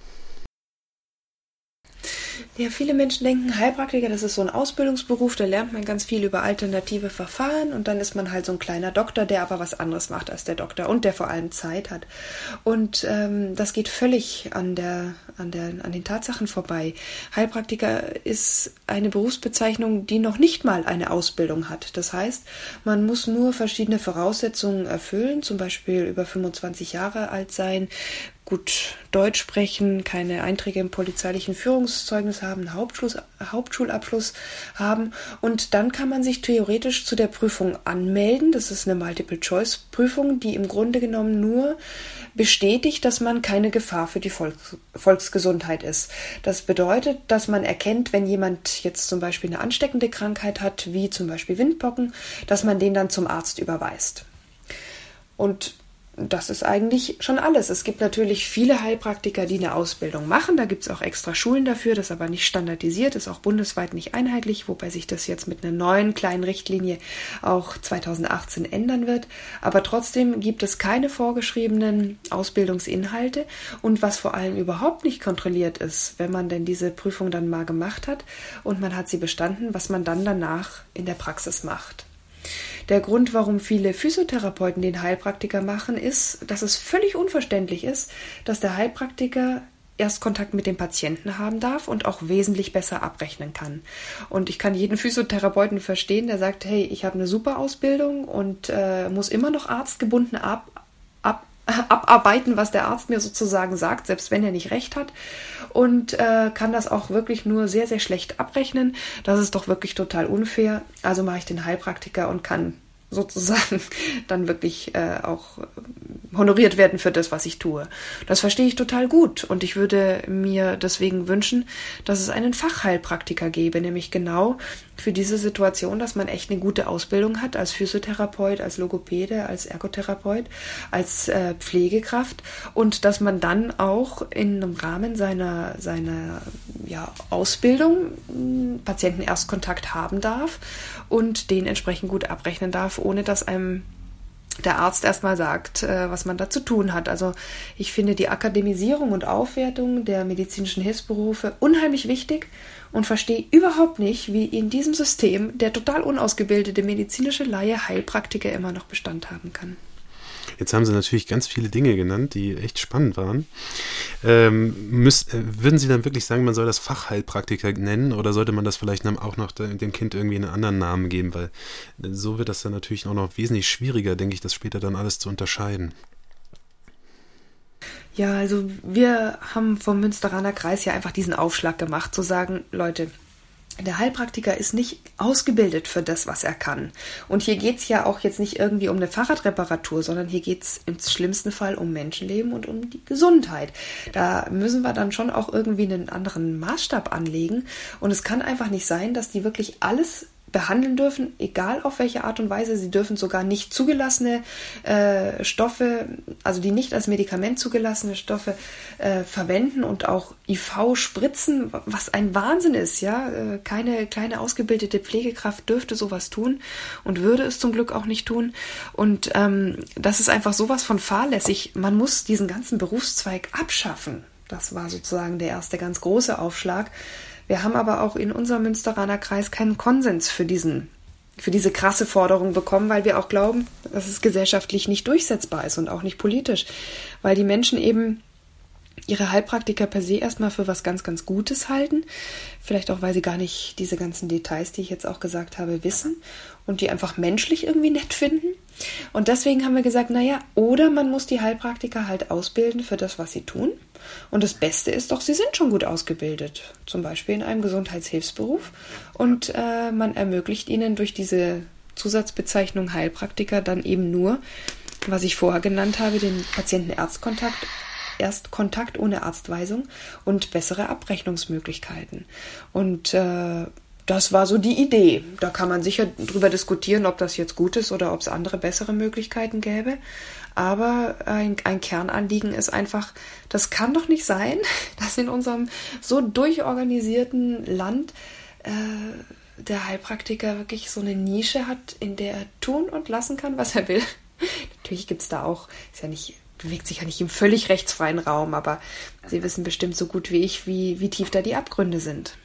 Ja, viele Menschen denken, Heilpraktiker, das ist so ein Ausbildungsberuf, da lernt man ganz viel über alternative Verfahren und dann ist man halt so ein kleiner Doktor, der aber was anderes macht als der Doktor und der vor allem Zeit hat. Und ähm, das geht völlig an, der, an, der, an den Tatsachen vorbei. Heilpraktiker ist eine Berufsbezeichnung, die noch nicht mal eine Ausbildung hat. Das heißt, man muss nur verschiedene Voraussetzungen erfüllen, zum Beispiel über 25 Jahre alt sein, gut Deutsch sprechen, keine Einträge im polizeilichen Führungszeugnis haben, Hauptschul Hauptschulabschluss haben. Und dann kann man sich theoretisch zu der Prüfung anmelden. Das ist eine Multiple-Choice-Prüfung, die im Grunde genommen nur bestätigt, dass man keine Gefahr für die Volks Volksgesundheit ist. Das bedeutet, dass man erkennt, wenn jemand jetzt zum Beispiel eine ansteckende Krankheit hat, wie zum Beispiel Windpocken, dass man den dann zum Arzt überweist. Und das ist eigentlich schon alles. Es gibt natürlich viele Heilpraktiker, die eine Ausbildung machen. Da gibt es auch extra Schulen dafür, das aber nicht standardisiert, ist auch bundesweit nicht einheitlich, wobei sich das jetzt mit einer neuen kleinen Richtlinie auch 2018 ändern wird. Aber trotzdem gibt es keine vorgeschriebenen Ausbildungsinhalte. Und was vor allem überhaupt nicht kontrolliert ist, wenn man denn diese Prüfung dann mal gemacht hat und man hat sie bestanden, was man dann danach in der Praxis macht. Der Grund, warum viele Physiotherapeuten den Heilpraktiker machen, ist, dass es völlig unverständlich ist, dass der Heilpraktiker erst Kontakt mit dem Patienten haben darf und auch wesentlich besser abrechnen kann. Und ich kann jeden Physiotherapeuten verstehen, der sagt, hey, ich habe eine super Ausbildung und äh, muss immer noch arztgebunden ab, ab, abarbeiten, was der Arzt mir sozusagen sagt, selbst wenn er nicht recht hat. Und äh, kann das auch wirklich nur sehr, sehr schlecht abrechnen. Das ist doch wirklich total unfair. Also mache ich den Heilpraktiker und kann sozusagen dann wirklich äh, auch honoriert werden für das, was ich tue. Das verstehe ich total gut und ich würde mir deswegen wünschen, dass es einen Fachheilpraktiker gäbe, nämlich genau für diese Situation, dass man echt eine gute Ausbildung hat als Physiotherapeut, als Logopäde, als Ergotherapeut, als äh, Pflegekraft und dass man dann auch im Rahmen seiner, seiner ja, Ausbildung hm, Patientenerstkontakt haben darf und den entsprechend gut abrechnen darf, ohne dass einem der Arzt erstmal sagt, äh, was man da zu tun hat. Also ich finde die Akademisierung und Aufwertung der medizinischen Hilfsberufe unheimlich wichtig und verstehe überhaupt nicht, wie in diesem System der total unausgebildete medizinische Laie Heilpraktiker immer noch Bestand haben kann. Jetzt haben Sie natürlich ganz viele Dinge genannt, die echt spannend waren. Ähm, müsst, äh, würden Sie dann wirklich sagen, man soll das Fachheilpraktiker nennen oder sollte man das vielleicht auch noch dem Kind irgendwie einen anderen Namen geben? Weil äh, so wird das dann natürlich auch noch wesentlich schwieriger, denke ich, das später dann alles zu unterscheiden. Ja, also wir haben vom Münsteraner Kreis ja einfach diesen Aufschlag gemacht, zu sagen, Leute, der Heilpraktiker ist nicht ausgebildet für das, was er kann. Und hier geht es ja auch jetzt nicht irgendwie um eine Fahrradreparatur, sondern hier geht es im schlimmsten Fall um Menschenleben und um die Gesundheit. Da müssen wir dann schon auch irgendwie einen anderen Maßstab anlegen. Und es kann einfach nicht sein, dass die wirklich alles behandeln dürfen, egal auf welche Art und Weise. Sie dürfen sogar nicht zugelassene äh, Stoffe, also die nicht als Medikament zugelassene Stoffe äh, verwenden und auch IV spritzen, was ein Wahnsinn ist. Ja, äh, keine kleine ausgebildete Pflegekraft dürfte sowas tun und würde es zum Glück auch nicht tun. Und ähm, das ist einfach sowas von fahrlässig. Man muss diesen ganzen Berufszweig abschaffen. Das war sozusagen der erste ganz große Aufschlag. Wir haben aber auch in unserem Münsteraner Kreis keinen Konsens für diesen für diese krasse Forderung bekommen, weil wir auch glauben, dass es gesellschaftlich nicht durchsetzbar ist und auch nicht politisch, weil die Menschen eben ihre Heilpraktiker per se erstmal für was ganz, ganz Gutes halten. Vielleicht auch, weil sie gar nicht diese ganzen Details, die ich jetzt auch gesagt habe, wissen und die einfach menschlich irgendwie nett finden. Und deswegen haben wir gesagt, naja, oder man muss die Heilpraktiker halt ausbilden für das, was sie tun. Und das Beste ist doch, sie sind schon gut ausgebildet, zum Beispiel in einem Gesundheitshilfsberuf. Und äh, man ermöglicht ihnen durch diese Zusatzbezeichnung Heilpraktiker dann eben nur, was ich vorher genannt habe, den Patienten-Erstkontakt Erstkontakt ohne Arztweisung und bessere Abrechnungsmöglichkeiten. Und äh, das war so die Idee. Da kann man sicher drüber diskutieren, ob das jetzt gut ist oder ob es andere bessere Möglichkeiten gäbe. Aber ein, ein Kernanliegen ist einfach, das kann doch nicht sein, dass in unserem so durchorganisierten Land äh, der Heilpraktiker wirklich so eine Nische hat, in der er tun und lassen kann, was er will. Natürlich gibt es da auch, ist ja nicht, bewegt sich ja nicht im völlig rechtsfreien Raum, aber Sie wissen bestimmt so gut wie ich, wie, wie tief da die Abgründe sind.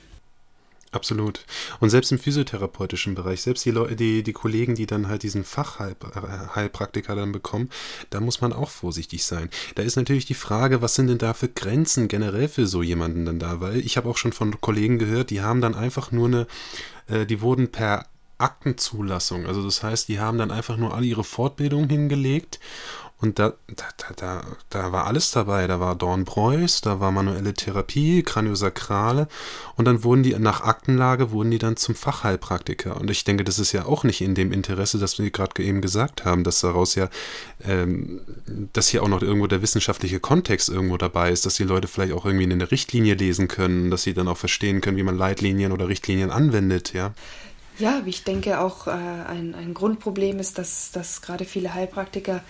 Absolut. Und selbst im physiotherapeutischen Bereich, selbst die, Leute, die, die Kollegen, die dann halt diesen Fachheilpraktiker dann bekommen, da muss man auch vorsichtig sein. Da ist natürlich die Frage, was sind denn da für Grenzen generell für so jemanden dann da? Weil ich habe auch schon von Kollegen gehört, die haben dann einfach nur eine, äh, die wurden per Aktenzulassung, also das heißt, die haben dann einfach nur alle ihre Fortbildungen hingelegt Und da, da, da, da war alles dabei. Da war Dornbreus, da war manuelle Therapie, Kraniosakrale und dann wurden die nach Aktenlage wurden die dann zum Fachheilpraktiker. Und ich denke, das ist ja auch nicht in dem Interesse, das wir gerade eben gesagt haben, dass daraus ja, ähm, dass hier auch noch irgendwo der wissenschaftliche Kontext irgendwo dabei ist, dass die Leute vielleicht auch irgendwie eine Richtlinie lesen können, dass sie dann auch verstehen können, wie man Leitlinien oder Richtlinien anwendet, ja. Ja, ich denke auch äh, ein, ein Grundproblem ist, dass, dass gerade viele Heilpraktiker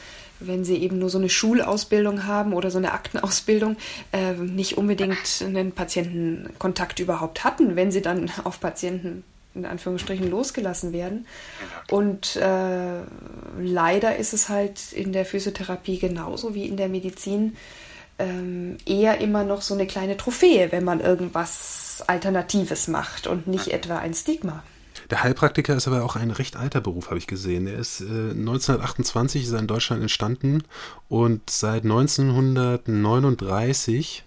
wenn sie eben nur so eine Schulausbildung haben oder so eine Aktenausbildung, äh, nicht unbedingt einen Patientenkontakt überhaupt hatten, wenn sie dann auf Patienten in Anführungsstrichen losgelassen werden. Und äh, leider ist es halt in der Physiotherapie genauso wie in der Medizin ähm, eher immer noch so eine kleine Trophäe, wenn man irgendwas Alternatives macht und nicht etwa ein Stigma. Der Heilpraktiker ist aber auch ein recht alter Beruf, habe ich gesehen. Er ist äh, 1928 ist er in Deutschland entstanden und seit 1939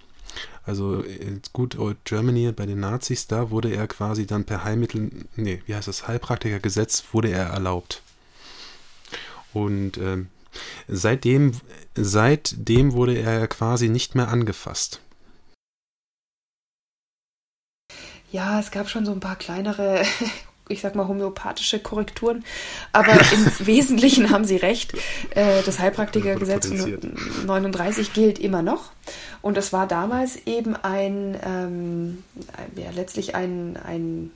also in Good Old Germany bei den Nazis, da wurde er quasi dann per Heilmittel, nee, wie heißt das, Heilpraktikergesetz, wurde er erlaubt. Und ähm, seitdem, seitdem wurde er quasi nicht mehr angefasst. Ja, es gab schon so ein paar kleinere ich sag mal, homöopathische Korrekturen. Aber im Wesentlichen haben Sie recht. Äh, das Heilpraktikergesetz von 39 gilt immer noch. Und es war damals eben ein, ähm, ja, letztlich ein, ein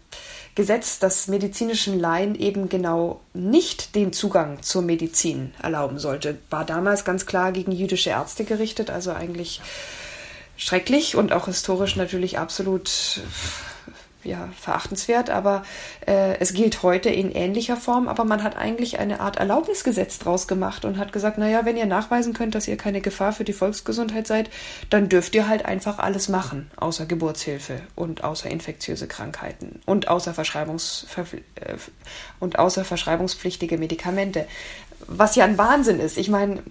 Gesetz, das medizinischen Laien eben genau nicht den Zugang zur Medizin erlauben sollte. War damals ganz klar gegen jüdische Ärzte gerichtet, also eigentlich schrecklich und auch historisch natürlich absolut ja, verachtenswert, aber äh, es gilt heute in ähnlicher Form, aber man hat eigentlich eine Art Erlaubnisgesetz draus gemacht und hat gesagt, naja, wenn ihr nachweisen könnt, dass ihr keine Gefahr für die Volksgesundheit seid, dann dürft ihr halt einfach alles machen, außer Geburtshilfe und außer infektiöse Krankheiten und außer, Verschreibungs äh, und außer verschreibungspflichtige Medikamente. Was ja ein Wahnsinn ist. Ich meine,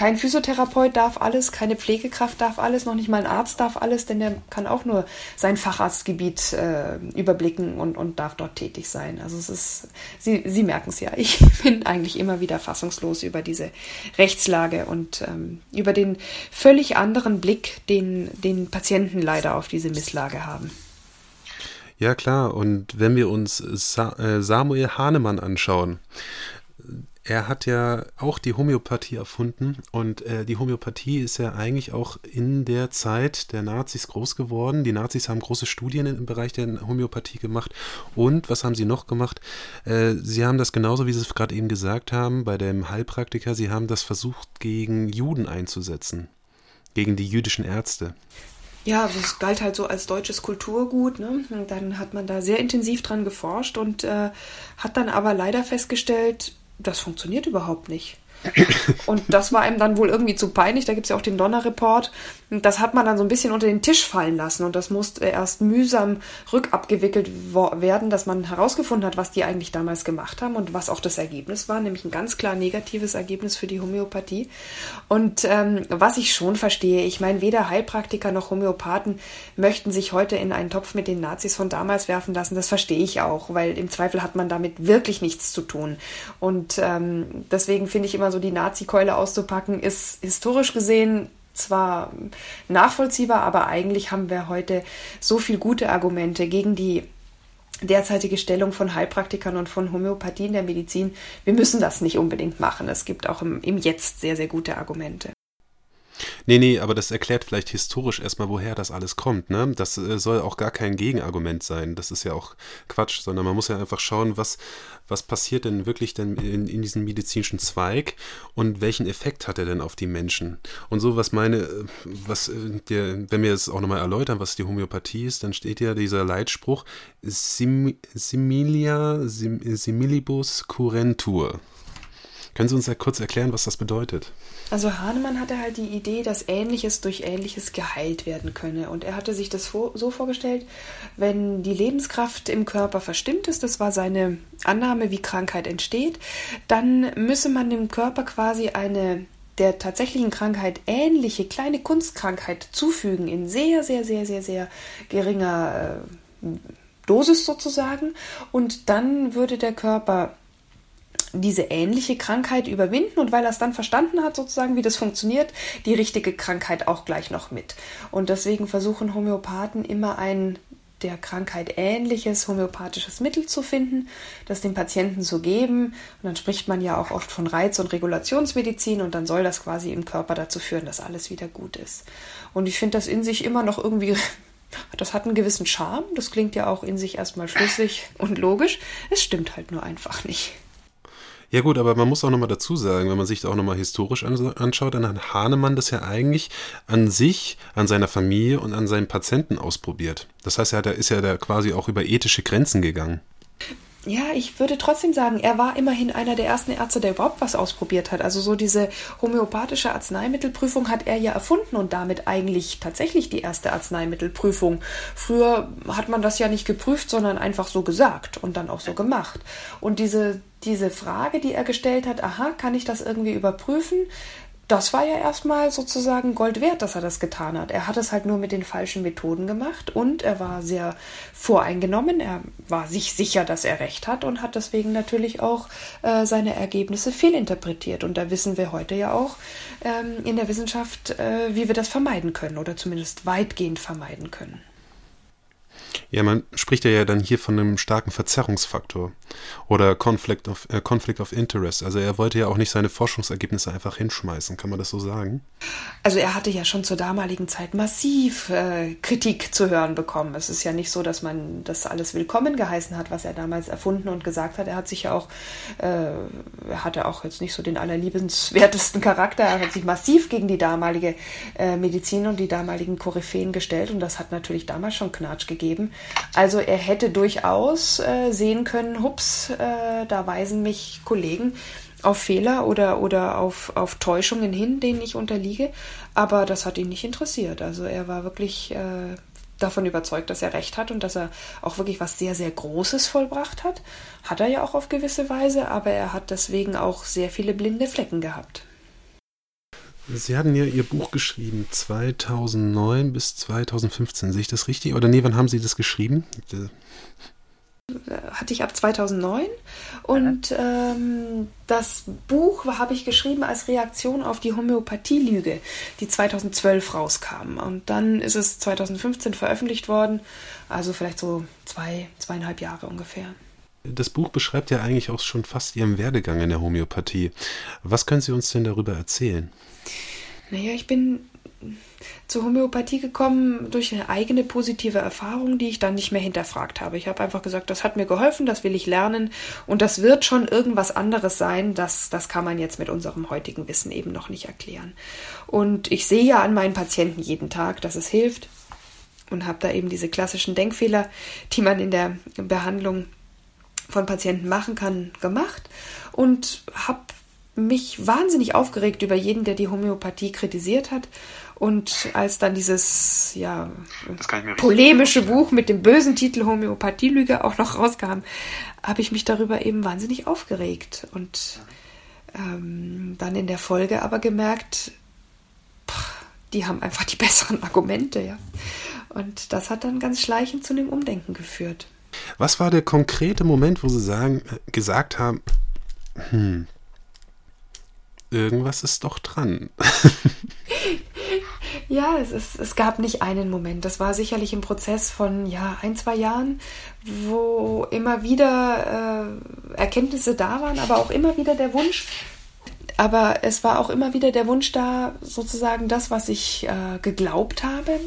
kein Physiotherapeut darf alles, keine Pflegekraft darf alles, noch nicht mal ein Arzt darf alles, denn der kann auch nur sein Facharztgebiet äh, überblicken und, und darf dort tätig sein. Also es ist, Sie, Sie merken es ja, ich bin eigentlich immer wieder fassungslos über diese Rechtslage und ähm, über den völlig anderen Blick, den, den Patienten leider auf diese Misslage haben. Ja klar, und wenn wir uns Sa äh, Samuel Hahnemann anschauen, er hat ja auch die Homöopathie erfunden und äh, die Homöopathie ist ja eigentlich auch in der Zeit der Nazis groß geworden. Die Nazis haben große Studien im Bereich der Homöopathie gemacht und was haben sie noch gemacht? Äh, sie haben das genauso, wie Sie es gerade eben gesagt haben, bei dem Heilpraktiker, sie haben das versucht gegen Juden einzusetzen, gegen die jüdischen Ärzte. Ja, also es galt halt so als deutsches Kulturgut. Ne? Dann hat man da sehr intensiv dran geforscht und äh, hat dann aber leider festgestellt, das funktioniert überhaupt nicht. Und das war ihm dann wohl irgendwie zu peinlich. Da gibt es ja auch den Donner-Report. Das hat man dann so ein bisschen unter den Tisch fallen lassen. Und das musste erst mühsam rückabgewickelt werden, dass man herausgefunden hat, was die eigentlich damals gemacht haben und was auch das Ergebnis war, nämlich ein ganz klar negatives Ergebnis für die Homöopathie. Und ähm, was ich schon verstehe, ich meine, weder Heilpraktiker noch Homöopathen möchten sich heute in einen Topf mit den Nazis von damals werfen lassen. Das verstehe ich auch, weil im Zweifel hat man damit wirklich nichts zu tun. Und ähm, deswegen finde ich immer so die Nazi-Keule auszupacken, ist historisch gesehen zwar nachvollziehbar, aber eigentlich haben wir heute so viel gute Argumente gegen die derzeitige Stellung von Heilpraktikern und von Homöopathie in der Medizin. Wir müssen das nicht unbedingt machen. Es gibt auch im, im Jetzt sehr, sehr gute Argumente. Nee, nee, aber das erklärt vielleicht historisch erstmal, woher das alles kommt. Ne? Das äh, soll auch gar kein Gegenargument sein. Das ist ja auch Quatsch, sondern man muss ja einfach schauen, was, was passiert denn wirklich denn in, in diesem medizinischen Zweig und welchen Effekt hat er denn auf die Menschen. Und so, was meine, äh, was äh, der, wenn wir jetzt auch nochmal erläutern, was die Homöopathie ist, dann steht ja dieser Leitspruch sim, similia sim, similibus curentur. Können Sie uns ja kurz erklären, was das bedeutet? Also Hahnemann hatte halt die Idee, dass Ähnliches durch Ähnliches geheilt werden könne. Und er hatte sich das so vorgestellt, wenn die Lebenskraft im Körper verstimmt ist, das war seine Annahme, wie Krankheit entsteht, dann müsse man dem Körper quasi eine der tatsächlichen Krankheit ähnliche kleine Kunstkrankheit zufügen in sehr, sehr, sehr, sehr, sehr geringer äh, Dosis sozusagen. Und dann würde der Körper diese ähnliche Krankheit überwinden und weil er es dann verstanden hat, sozusagen, wie das funktioniert, die richtige Krankheit auch gleich noch mit. Und deswegen versuchen Homöopathen immer ein der Krankheit ähnliches homöopathisches Mittel zu finden, das dem Patienten zu geben. Und dann spricht man ja auch oft von Reiz- und Regulationsmedizin und dann soll das quasi im Körper dazu führen, dass alles wieder gut ist. Und ich finde das in sich immer noch irgendwie, das hat einen gewissen Charme. Das klingt ja auch in sich erstmal schlüssig und logisch. Es stimmt halt nur einfach nicht. Ja gut, aber man muss auch nochmal dazu sagen, wenn man sich da auch nochmal historisch anschaut, dann hat Hahnemann das ja eigentlich an sich, an seiner Familie und an seinen Patienten ausprobiert. Das heißt, er ist ja da quasi auch über ethische Grenzen gegangen. Ja, ich würde trotzdem sagen, er war immerhin einer der ersten Ärzte, der überhaupt was ausprobiert hat. Also so diese homöopathische Arzneimittelprüfung hat er ja erfunden und damit eigentlich tatsächlich die erste Arzneimittelprüfung. Früher hat man das ja nicht geprüft, sondern einfach so gesagt und dann auch so gemacht. Und diese diese Frage, die er gestellt hat, aha, kann ich das irgendwie überprüfen? Das war ja erstmal sozusagen Gold wert, dass er das getan hat. Er hat es halt nur mit den falschen Methoden gemacht und er war sehr voreingenommen. Er war sich sicher, dass er recht hat und hat deswegen natürlich auch äh, seine Ergebnisse fehlinterpretiert. Und da wissen wir heute ja auch ähm, in der Wissenschaft, äh, wie wir das vermeiden können oder zumindest weitgehend vermeiden können. Ja, man spricht ja dann hier von einem starken Verzerrungsfaktor oder Conflict of, äh, Conflict of Interest. Also er wollte ja auch nicht seine Forschungsergebnisse einfach hinschmeißen, kann man das so sagen? Also er hatte ja schon zur damaligen Zeit massiv äh, Kritik zu hören bekommen. Es ist ja nicht so, dass man das alles willkommen geheißen hat, was er damals erfunden und gesagt hat. Er hat sich ja auch, äh, er hatte auch jetzt nicht so den allerliebenswertesten Charakter. Er hat sich massiv gegen die damalige äh, Medizin und die damaligen Koryphäen gestellt und das hat natürlich damals schon Knatsch gegeben. Also er hätte durchaus äh, sehen können, hups, äh, da weisen mich Kollegen auf Fehler oder, oder auf, auf Täuschungen hin, denen ich unterliege. Aber das hat ihn nicht interessiert. Also er war wirklich äh, davon überzeugt, dass er recht hat und dass er auch wirklich was sehr, sehr Großes vollbracht hat. Hat er ja auch auf gewisse Weise, aber er hat deswegen auch sehr viele blinde Flecken gehabt. Sie hatten ja Ihr Buch geschrieben 2009 bis 2015. Sehe ich das richtig? Oder nee, wann haben Sie das geschrieben? hatte ich ab 2009 und ähm, das Buch habe ich geschrieben als Reaktion auf die Homöopathie-Lüge, die 2012 rauskam und dann ist es 2015 veröffentlicht worden, also vielleicht so zwei, zweieinhalb Jahre ungefähr. Das Buch beschreibt ja eigentlich auch schon fast Ihren Werdegang in der Homöopathie. Was können Sie uns denn darüber erzählen? Naja, ich bin zur Homöopathie gekommen durch eine eigene positive Erfahrung, die ich dann nicht mehr hinterfragt habe. Ich habe einfach gesagt, das hat mir geholfen, das will ich lernen und das wird schon irgendwas anderes sein. Das, das kann man jetzt mit unserem heutigen Wissen eben noch nicht erklären. Und ich sehe ja an meinen Patienten jeden Tag, dass es hilft und habe da eben diese klassischen Denkfehler, die man in der Behandlung von Patienten machen kann, gemacht und habe mich wahnsinnig aufgeregt über jeden, der die Homöopathie kritisiert hat. Und als dann dieses ja, polemische Buch mit dem bösen Titel Homöopathielüge auch noch rauskam, habe ich mich darüber eben wahnsinnig aufgeregt. Und ähm, dann in der Folge aber gemerkt, pff, die haben einfach die besseren Argumente, ja. Und das hat dann ganz schleichend zu einem Umdenken geführt. Was war der konkrete Moment, wo Sie sagen, äh, gesagt haben, hm, irgendwas ist doch dran. ja, es, ist, es gab nicht einen Moment. Das war sicherlich ein Prozess von ja, ein, zwei Jahren, wo immer wieder äh, Erkenntnisse da waren, aber auch immer wieder der Wunsch, aber es war auch immer wieder der Wunsch da, sozusagen das, was ich äh, geglaubt habe,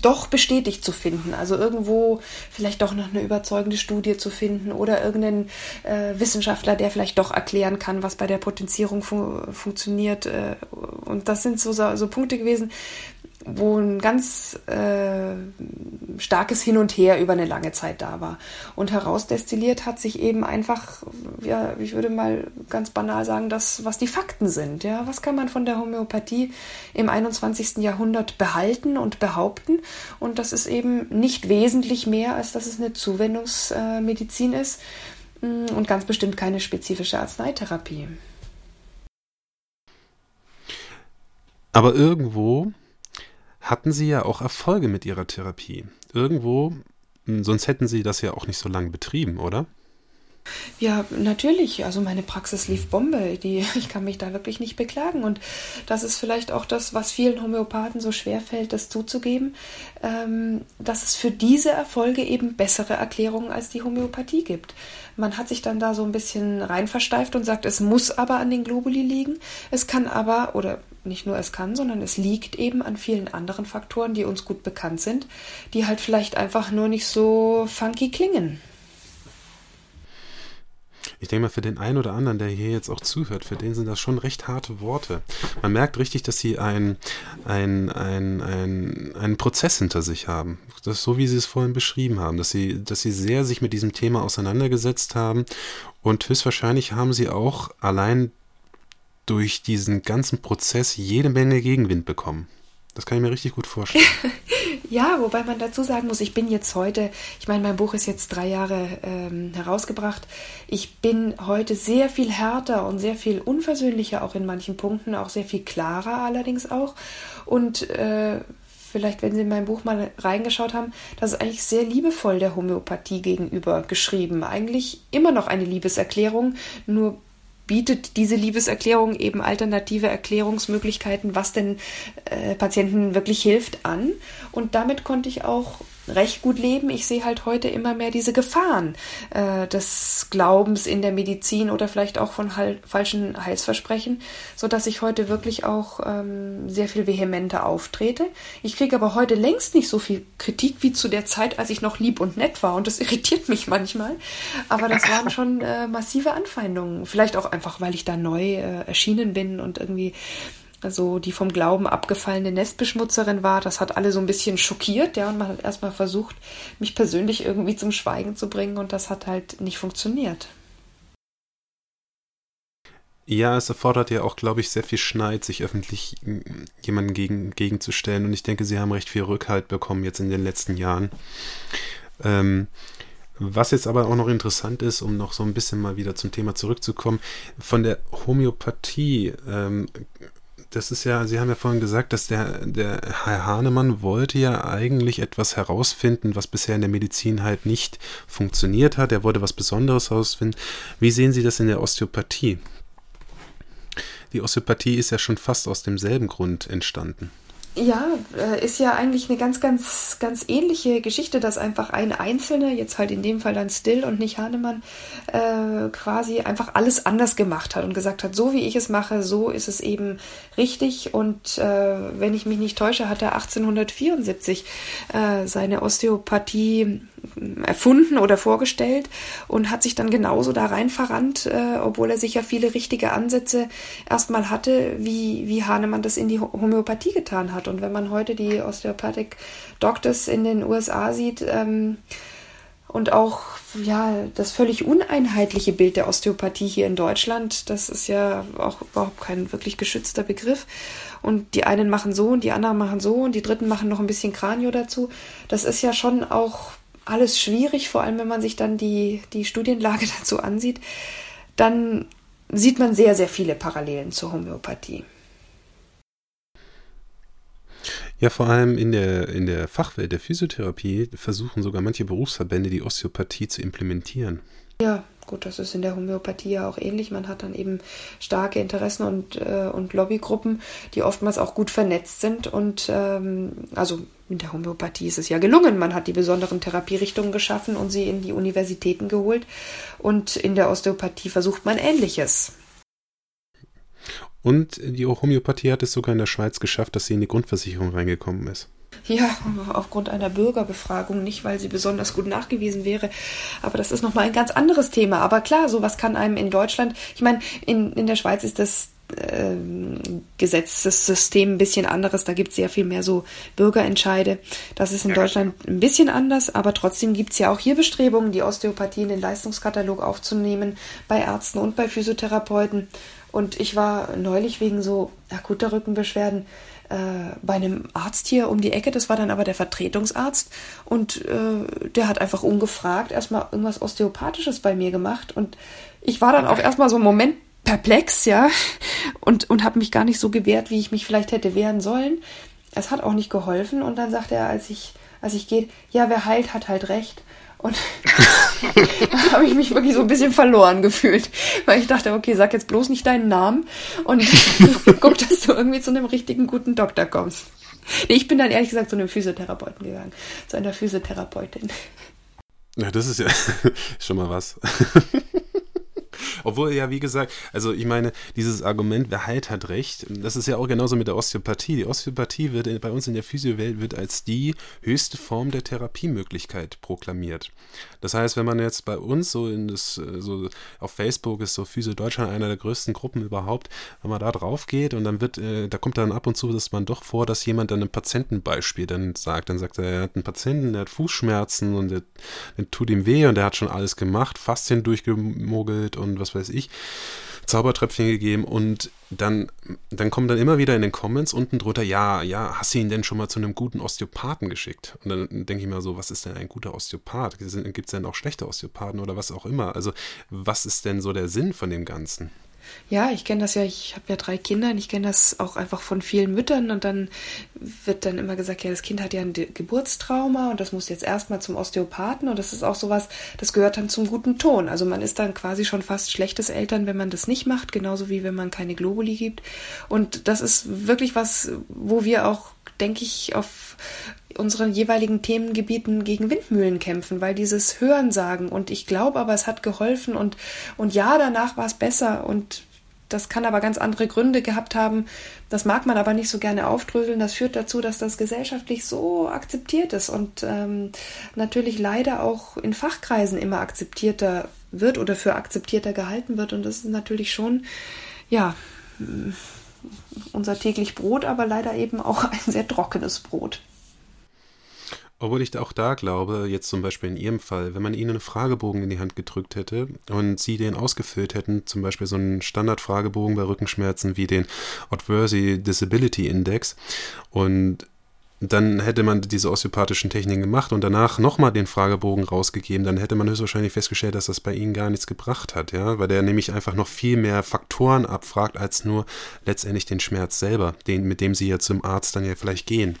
doch bestätigt zu finden. Also irgendwo vielleicht doch noch eine überzeugende Studie zu finden oder irgendeinen äh, Wissenschaftler, der vielleicht doch erklären kann, was bei der Potenzierung fu funktioniert. Äh, und das sind so, so, so Punkte gewesen, wo ein ganz äh, starkes Hin und Her über eine lange Zeit da war. Und herausdestilliert hat sich eben einfach, ja, ich würde mal ganz banal sagen, das, was die Fakten sind. Ja, was kann man von der Homöopathie im 21. Jahrhundert behalten und behaupten? Und das ist eben nicht wesentlich mehr, als dass es eine Zuwendungsmedizin ist mm, und ganz bestimmt keine spezifische Arzneitherapie. Aber irgendwo hatten Sie ja auch Erfolge mit Ihrer Therapie. Irgendwo, hm, sonst hätten Sie das ja auch nicht so lange betrieben, oder? Ja, natürlich. Also meine Praxis lief Bombe. Die, ich kann mich da wirklich nicht beklagen. Und das ist vielleicht auch das, was vielen Homöopathen so schwer fällt, das zuzugeben, ähm, dass es für diese Erfolge eben bessere Erklärungen als die Homöopathie gibt. Man hat sich dann da so ein bisschen rein versteift und sagt, es muss aber an den Globuli liegen. Es kann aber, oder nicht nur es kann, sondern es liegt eben an vielen anderen Faktoren, die uns gut bekannt sind, die halt vielleicht einfach nur nicht so funky klingen. Ich denke mal, für den einen oder anderen, der hier jetzt auch zuhört, für den sind das schon recht harte Worte. Man merkt richtig, dass sie einen ein, ein, ein Prozess hinter sich haben. Das so, wie sie es vorhin beschrieben haben, dass sie, dass sie sehr sich mit diesem Thema auseinandergesetzt haben und höchstwahrscheinlich haben sie auch allein durch diesen ganzen Prozess jede Menge Gegenwind bekommen. Das kann ich mir richtig gut vorstellen. ja, wobei man dazu sagen muss, ich bin jetzt heute, ich meine, mein Buch ist jetzt drei Jahre ähm, herausgebracht. Ich bin heute sehr viel härter und sehr viel unversöhnlicher auch in manchen Punkten, auch sehr viel klarer allerdings auch. Und äh, vielleicht, wenn Sie in mein Buch mal reingeschaut haben, das ist eigentlich sehr liebevoll der Homöopathie gegenüber geschrieben. Eigentlich immer noch eine Liebeserklärung, nur bietet diese Liebeserklärung eben alternative Erklärungsmöglichkeiten, was den äh, Patienten wirklich hilft, an. Und damit konnte ich auch recht gut leben. Ich sehe halt heute immer mehr diese Gefahren äh, des Glaubens in der Medizin oder vielleicht auch von Heil falschen Heilsversprechen, so dass ich heute wirklich auch ähm, sehr viel vehementer auftrete. Ich kriege aber heute längst nicht so viel Kritik wie zu der Zeit, als ich noch lieb und nett war und das irritiert mich manchmal. Aber das waren schon äh, massive Anfeindungen. Vielleicht auch einfach, weil ich da neu äh, erschienen bin und irgendwie also die vom Glauben abgefallene Nestbeschmutzerin war. Das hat alle so ein bisschen schockiert, ja, und man hat erstmal versucht, mich persönlich irgendwie zum Schweigen zu bringen und das hat halt nicht funktioniert. Ja, es erfordert ja auch, glaube ich, sehr viel Schneid, sich öffentlich jemandem gegen, gegenzustellen. Und ich denke, sie haben recht viel Rückhalt bekommen jetzt in den letzten Jahren. Ähm, was jetzt aber auch noch interessant ist, um noch so ein bisschen mal wieder zum Thema zurückzukommen, von der Homöopathie ähm, das ist ja, Sie haben ja vorhin gesagt, dass der, der Herr Hahnemann wollte ja eigentlich etwas herausfinden, was bisher in der Medizin halt nicht funktioniert hat. Er wollte was Besonderes herausfinden. Wie sehen Sie das in der Osteopathie? Die Osteopathie ist ja schon fast aus demselben Grund entstanden. Ja, äh, ist ja eigentlich eine ganz, ganz, ganz ähnliche Geschichte, dass einfach ein Einzelner, jetzt halt in dem Fall dann Still und nicht Hahnemann, äh, quasi einfach alles anders gemacht hat und gesagt hat, so wie ich es mache, so ist es eben richtig. Und äh, wenn ich mich nicht täusche, hat er 1874 äh, seine Osteopathie erfunden oder vorgestellt und hat sich dann genauso da rein verrannt, äh, obwohl er sicher viele richtige Ansätze erstmal hatte, wie, wie Hahnemann das in die Homöopathie getan hat. Und wenn man heute die Osteopathic Doctors in den USA sieht, ähm, und auch ja das völlig uneinheitliche Bild der Osteopathie hier in Deutschland, das ist ja auch überhaupt kein wirklich geschützter Begriff. Und die einen machen so und die anderen machen so und die dritten machen noch ein bisschen Kranio dazu. Das ist ja schon auch alles schwierig, vor allem wenn man sich dann die, die Studienlage dazu ansieht, dann sieht man sehr, sehr viele Parallelen zur Homöopathie. Ja, vor allem in der, in der Fachwelt der Physiotherapie versuchen sogar manche Berufsverbände die Osteopathie zu implementieren. Ja, gut, das ist in der Homöopathie ja auch ähnlich. Man hat dann eben starke Interessen und, äh, und Lobbygruppen, die oftmals auch gut vernetzt sind. Und ähm, also in der Homöopathie ist es ja gelungen. Man hat die besonderen Therapierichtungen geschaffen und sie in die Universitäten geholt. Und in der Osteopathie versucht man Ähnliches. Und die Homöopathie hat es sogar in der Schweiz geschafft, dass sie in die Grundversicherung reingekommen ist. Ja, aufgrund einer Bürgerbefragung, nicht weil sie besonders gut nachgewiesen wäre. Aber das ist nochmal ein ganz anderes Thema. Aber klar, sowas kann einem in Deutschland, ich meine, in, in der Schweiz ist das äh, Gesetzessystem ein bisschen anderes. Da gibt es sehr viel mehr so Bürgerentscheide. Das ist in Deutschland ein bisschen anders, aber trotzdem gibt es ja auch hier Bestrebungen, die Osteopathie in den Leistungskatalog aufzunehmen, bei Ärzten und bei Physiotherapeuten. Und ich war neulich wegen so akuter Rückenbeschwerden äh, bei einem Arzt hier um die Ecke. Das war dann aber der Vertretungsarzt. Und äh, der hat einfach ungefragt erstmal irgendwas Osteopathisches bei mir gemacht. Und ich war dann auch erstmal so einen Moment perplex, ja, und, und habe mich gar nicht so gewehrt, wie ich mich vielleicht hätte wehren sollen. Es hat auch nicht geholfen. Und dann sagte er, als ich, als ich gehe, ja, wer heilt, hat halt recht. Und da habe ich mich wirklich so ein bisschen verloren gefühlt, weil ich dachte, okay, sag jetzt bloß nicht deinen Namen und guck, dass du irgendwie zu einem richtigen guten Doktor kommst. Nee, ich bin dann ehrlich gesagt zu einem Physiotherapeuten gegangen, zu einer Physiotherapeutin. Ja, das ist ja schon mal was. Obwohl, ja, wie gesagt, also ich meine, dieses Argument, wer halt hat recht, das ist ja auch genauso mit der Osteopathie. Die Osteopathie wird bei uns in der Physiowelt wird als die höchste Form der Therapiemöglichkeit proklamiert. Das heißt, wenn man jetzt bei uns so in das, so auf Facebook ist so Physio Deutschland einer der größten Gruppen überhaupt, wenn man da drauf geht und dann wird, äh, da kommt dann ab und zu dass man doch vor, dass jemand dann ein Patientenbeispiel dann sagt, dann sagt er, er hat einen Patienten, der hat Fußschmerzen und der, der tut ihm weh und der hat schon alles gemacht, Faszien durchgemogelt und was weiß ich, Zaubertröpfchen gegeben und dann, dann kommen dann immer wieder in den Comments unten drunter, ja, ja, hast du ihn denn schon mal zu einem guten Osteopathen geschickt? Und dann denke ich mir so, was ist denn ein guter Osteopath? Gibt es denn auch schlechte Osteopathen oder was auch immer? Also, was ist denn so der Sinn von dem Ganzen? Ja, ich kenne das ja, ich habe ja drei Kinder und ich kenne das auch einfach von vielen Müttern und dann wird dann immer gesagt, ja, das Kind hat ja ein Geburtstrauma und das muss jetzt erstmal zum Osteopathen und das ist auch sowas, das gehört dann zum guten Ton. Also man ist dann quasi schon fast schlechtes Eltern, wenn man das nicht macht, genauso wie wenn man keine Globuli gibt. Und das ist wirklich was, wo wir auch denke ich, auf unseren jeweiligen Themengebieten gegen Windmühlen kämpfen, weil dieses Hören sagen und ich glaube aber, es hat geholfen und, und ja, danach war es besser und das kann aber ganz andere Gründe gehabt haben. Das mag man aber nicht so gerne aufdröseln. Das führt dazu, dass das gesellschaftlich so akzeptiert ist und ähm, natürlich leider auch in Fachkreisen immer akzeptierter wird oder für akzeptierter gehalten wird. Und das ist natürlich schon, ja, unser täglich Brot, aber leider eben auch ein sehr trockenes Brot. Obwohl ich auch da glaube, jetzt zum Beispiel in Ihrem Fall, wenn man Ihnen einen Fragebogen in die Hand gedrückt hätte und Sie den ausgefüllt hätten, zum Beispiel so einen Standardfragebogen bei Rückenschmerzen wie den Adversary Disability Index und dann hätte man diese osteopathischen Techniken gemacht und danach nochmal den Fragebogen rausgegeben, dann hätte man höchstwahrscheinlich festgestellt, dass das bei Ihnen gar nichts gebracht hat, ja, weil der nämlich einfach noch viel mehr Faktoren abfragt, als nur letztendlich den Schmerz selber, den, mit dem Sie ja zum Arzt dann ja vielleicht gehen.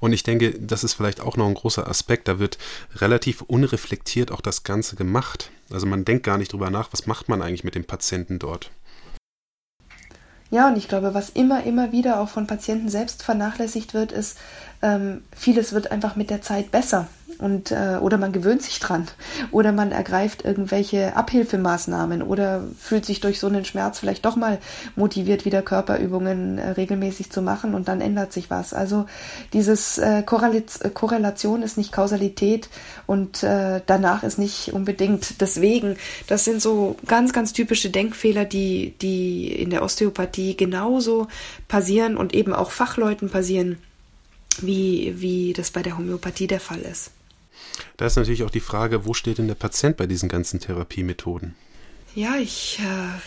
Und ich denke, das ist vielleicht auch noch ein großer Aspekt. Da wird relativ unreflektiert auch das Ganze gemacht. Also man denkt gar nicht drüber nach, was macht man eigentlich mit dem Patienten dort. Ja, und ich glaube, was immer, immer wieder auch von Patienten selbst vernachlässigt wird, ist, ähm, vieles wird einfach mit der Zeit besser und äh, oder man gewöhnt sich dran oder man ergreift irgendwelche Abhilfemaßnahmen oder fühlt sich durch so einen Schmerz vielleicht doch mal motiviert, wieder Körperübungen äh, regelmäßig zu machen und dann ändert sich was. Also dieses äh, Korrelation ist nicht Kausalität und äh, danach ist nicht unbedingt deswegen. Das sind so ganz, ganz typische Denkfehler, die, die in der Osteopathie genauso passieren und eben auch Fachleuten passieren wie, wie das bei der Homöopathie der Fall ist. Da ist natürlich auch die Frage, wo steht denn der Patient bei diesen ganzen Therapiemethoden? Ja, ich äh,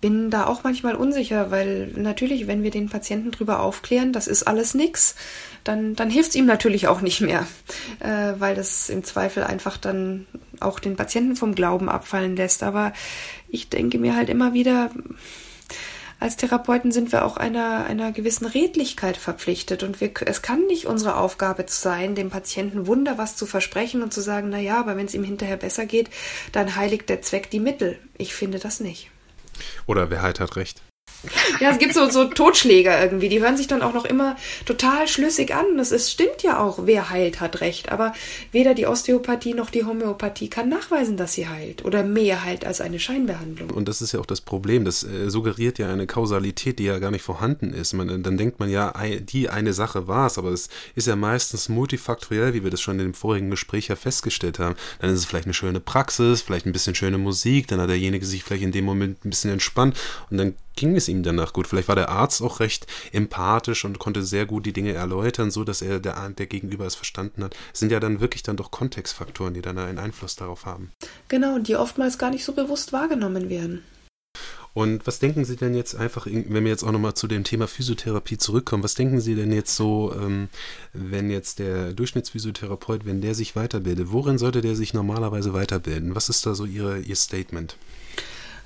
bin da auch manchmal unsicher, weil natürlich, wenn wir den Patienten darüber aufklären, das ist alles nix, dann, dann hilft es ihm natürlich auch nicht mehr, äh, weil das im Zweifel einfach dann auch den Patienten vom Glauben abfallen lässt. Aber ich denke mir halt immer wieder, als Therapeuten sind wir auch einer, einer gewissen Redlichkeit verpflichtet und wir, es kann nicht unsere Aufgabe sein, dem Patienten Wunder was zu versprechen und zu sagen, na ja, aber wenn es ihm hinterher besser geht, dann heiligt der Zweck die Mittel. Ich finde das nicht. Oder wer halt hat recht. Ja, es gibt so, so Totschläger irgendwie, die hören sich dann auch noch immer total schlüssig an. Das ist, stimmt ja auch, wer heilt, hat recht. Aber weder die Osteopathie noch die Homöopathie kann nachweisen, dass sie heilt oder mehr heilt als eine Scheinbehandlung. Und das ist ja auch das Problem. Das äh, suggeriert ja eine Kausalität, die ja gar nicht vorhanden ist. Man, dann denkt man ja, die eine Sache war es, aber es ist ja meistens multifaktoriell, wie wir das schon in dem vorigen Gespräch ja festgestellt haben. Dann ist es vielleicht eine schöne Praxis, vielleicht ein bisschen schöne Musik, dann hat derjenige sich vielleicht in dem Moment ein bisschen entspannt und dann ging es ihm danach gut. Vielleicht war der Arzt auch recht empathisch und konnte sehr gut die Dinge erläutern, so dass er der, der Gegenüber es verstanden hat. Es sind ja dann wirklich dann doch Kontextfaktoren, die dann einen Einfluss darauf haben. Genau, die oftmals gar nicht so bewusst wahrgenommen werden. Und was denken Sie denn jetzt einfach, wenn wir jetzt auch nochmal zu dem Thema Physiotherapie zurückkommen, was denken Sie denn jetzt so, ähm, wenn jetzt der Durchschnittsphysiotherapeut, wenn der sich weiterbildet, worin sollte der sich normalerweise weiterbilden? Was ist da so Ihre, Ihr Statement?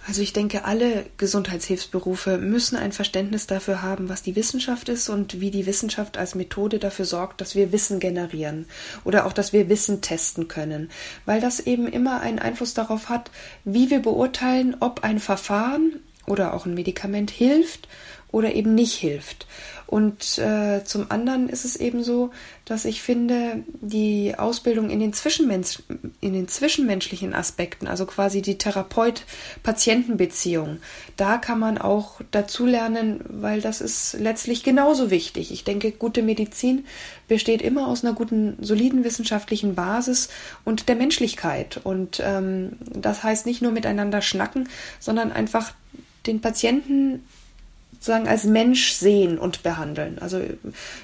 Also ich denke, alle Gesundheitshilfsberufe müssen ein Verständnis dafür haben, was die Wissenschaft ist und wie die Wissenschaft als Methode dafür sorgt, dass wir Wissen generieren oder auch, dass wir Wissen testen können, weil das eben immer einen Einfluss darauf hat, wie wir beurteilen, ob ein Verfahren oder auch ein Medikament hilft oder eben nicht hilft. Und äh, zum anderen ist es eben so, dass ich finde, die Ausbildung in den, Zwischenmensch in den zwischenmenschlichen Aspekten, also quasi die Therapeut-Patienten-Beziehung, da kann man auch dazulernen, weil das ist letztlich genauso wichtig. Ich denke, gute Medizin besteht immer aus einer guten, soliden wissenschaftlichen Basis und der Menschlichkeit. Und ähm, das heißt nicht nur miteinander schnacken, sondern einfach den Patienten sozusagen als Mensch sehen und behandeln. Also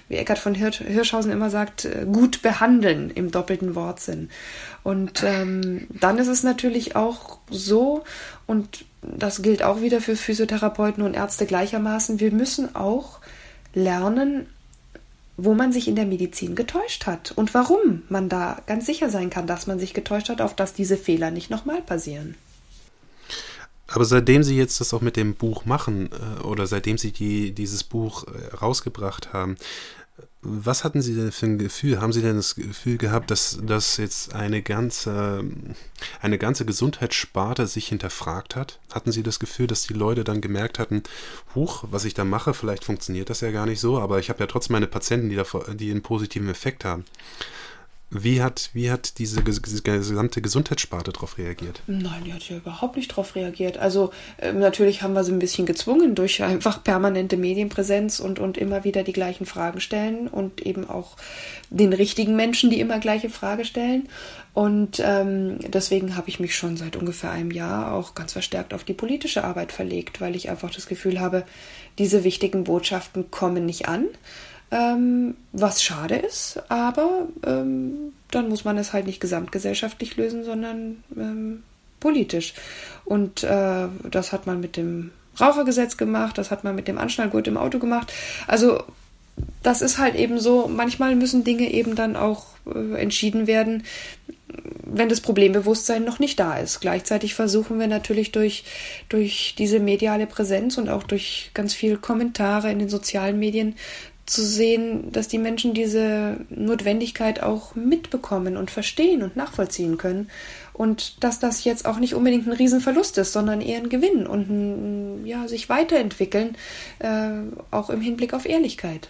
wie Eckhard von Hirschhausen immer sagt, äh, gut behandeln im doppelten Wortsinn. Und ähm, dann ist es natürlich auch so, und das gilt auch wieder für Physiotherapeuten und Ärzte gleichermaßen, wir müssen auch lernen, wo man sich in der Medizin getäuscht hat und warum man da ganz sicher sein kann, dass man sich getäuscht hat, auf dass diese Fehler nicht nochmal passieren. Aber seitdem Sie jetzt das auch mit dem Buch machen äh, oder seitdem Sie die, dieses Buch äh, rausgebracht haben, was hatten Sie denn für ein Gefühl? Haben Sie denn das Gefühl gehabt, dass, dass jetzt eine ganze, eine ganze Gesundheitssparte sich hinterfragt hat? Hatten Sie das Gefühl, dass die Leute dann gemerkt hatten, huch, was ich da mache, vielleicht funktioniert das ja gar nicht so, aber ich habe ja trotzdem meine Patienten, die, da, die einen positiven Effekt haben. Wie hat, wie hat diese gesamte Gesundheitssparte darauf reagiert? Nein, die hat ja überhaupt nicht darauf reagiert. Also äh, natürlich haben wir sie ein bisschen gezwungen durch einfach permanente Medienpräsenz und, und immer wieder die gleichen Fragen stellen und eben auch den richtigen Menschen, die immer gleiche Frage stellen. Und ähm, deswegen habe ich mich schon seit ungefähr einem Jahr auch ganz verstärkt auf die politische Arbeit verlegt, weil ich einfach das Gefühl habe, diese wichtigen Botschaften kommen nicht an ähm, was schade ist, aber ähm, dann muss man es halt nicht gesamtgesellschaftlich lösen, sondern ähm, politisch. Und äh, das hat man mit dem Rauchergesetz gemacht, das hat man mit dem Anschnallgurt im Auto gemacht. Also das ist halt eben so, manchmal müssen Dinge eben dann auch äh, entschieden werden, wenn das Problembewusstsein noch nicht da ist. Gleichzeitig versuchen wir natürlich durch, durch diese mediale Präsenz und auch durch ganz viele Kommentare in den sozialen Medien zu sehen, dass die Menschen diese Notwendigkeit auch mitbekommen und verstehen und nachvollziehen können und dass das jetzt auch nicht unbedingt ein Riesenverlust ist, sondern eher ein Gewinn und ein, ja, sich weiterentwickeln, äh, auch im Hinblick auf Ehrlichkeit.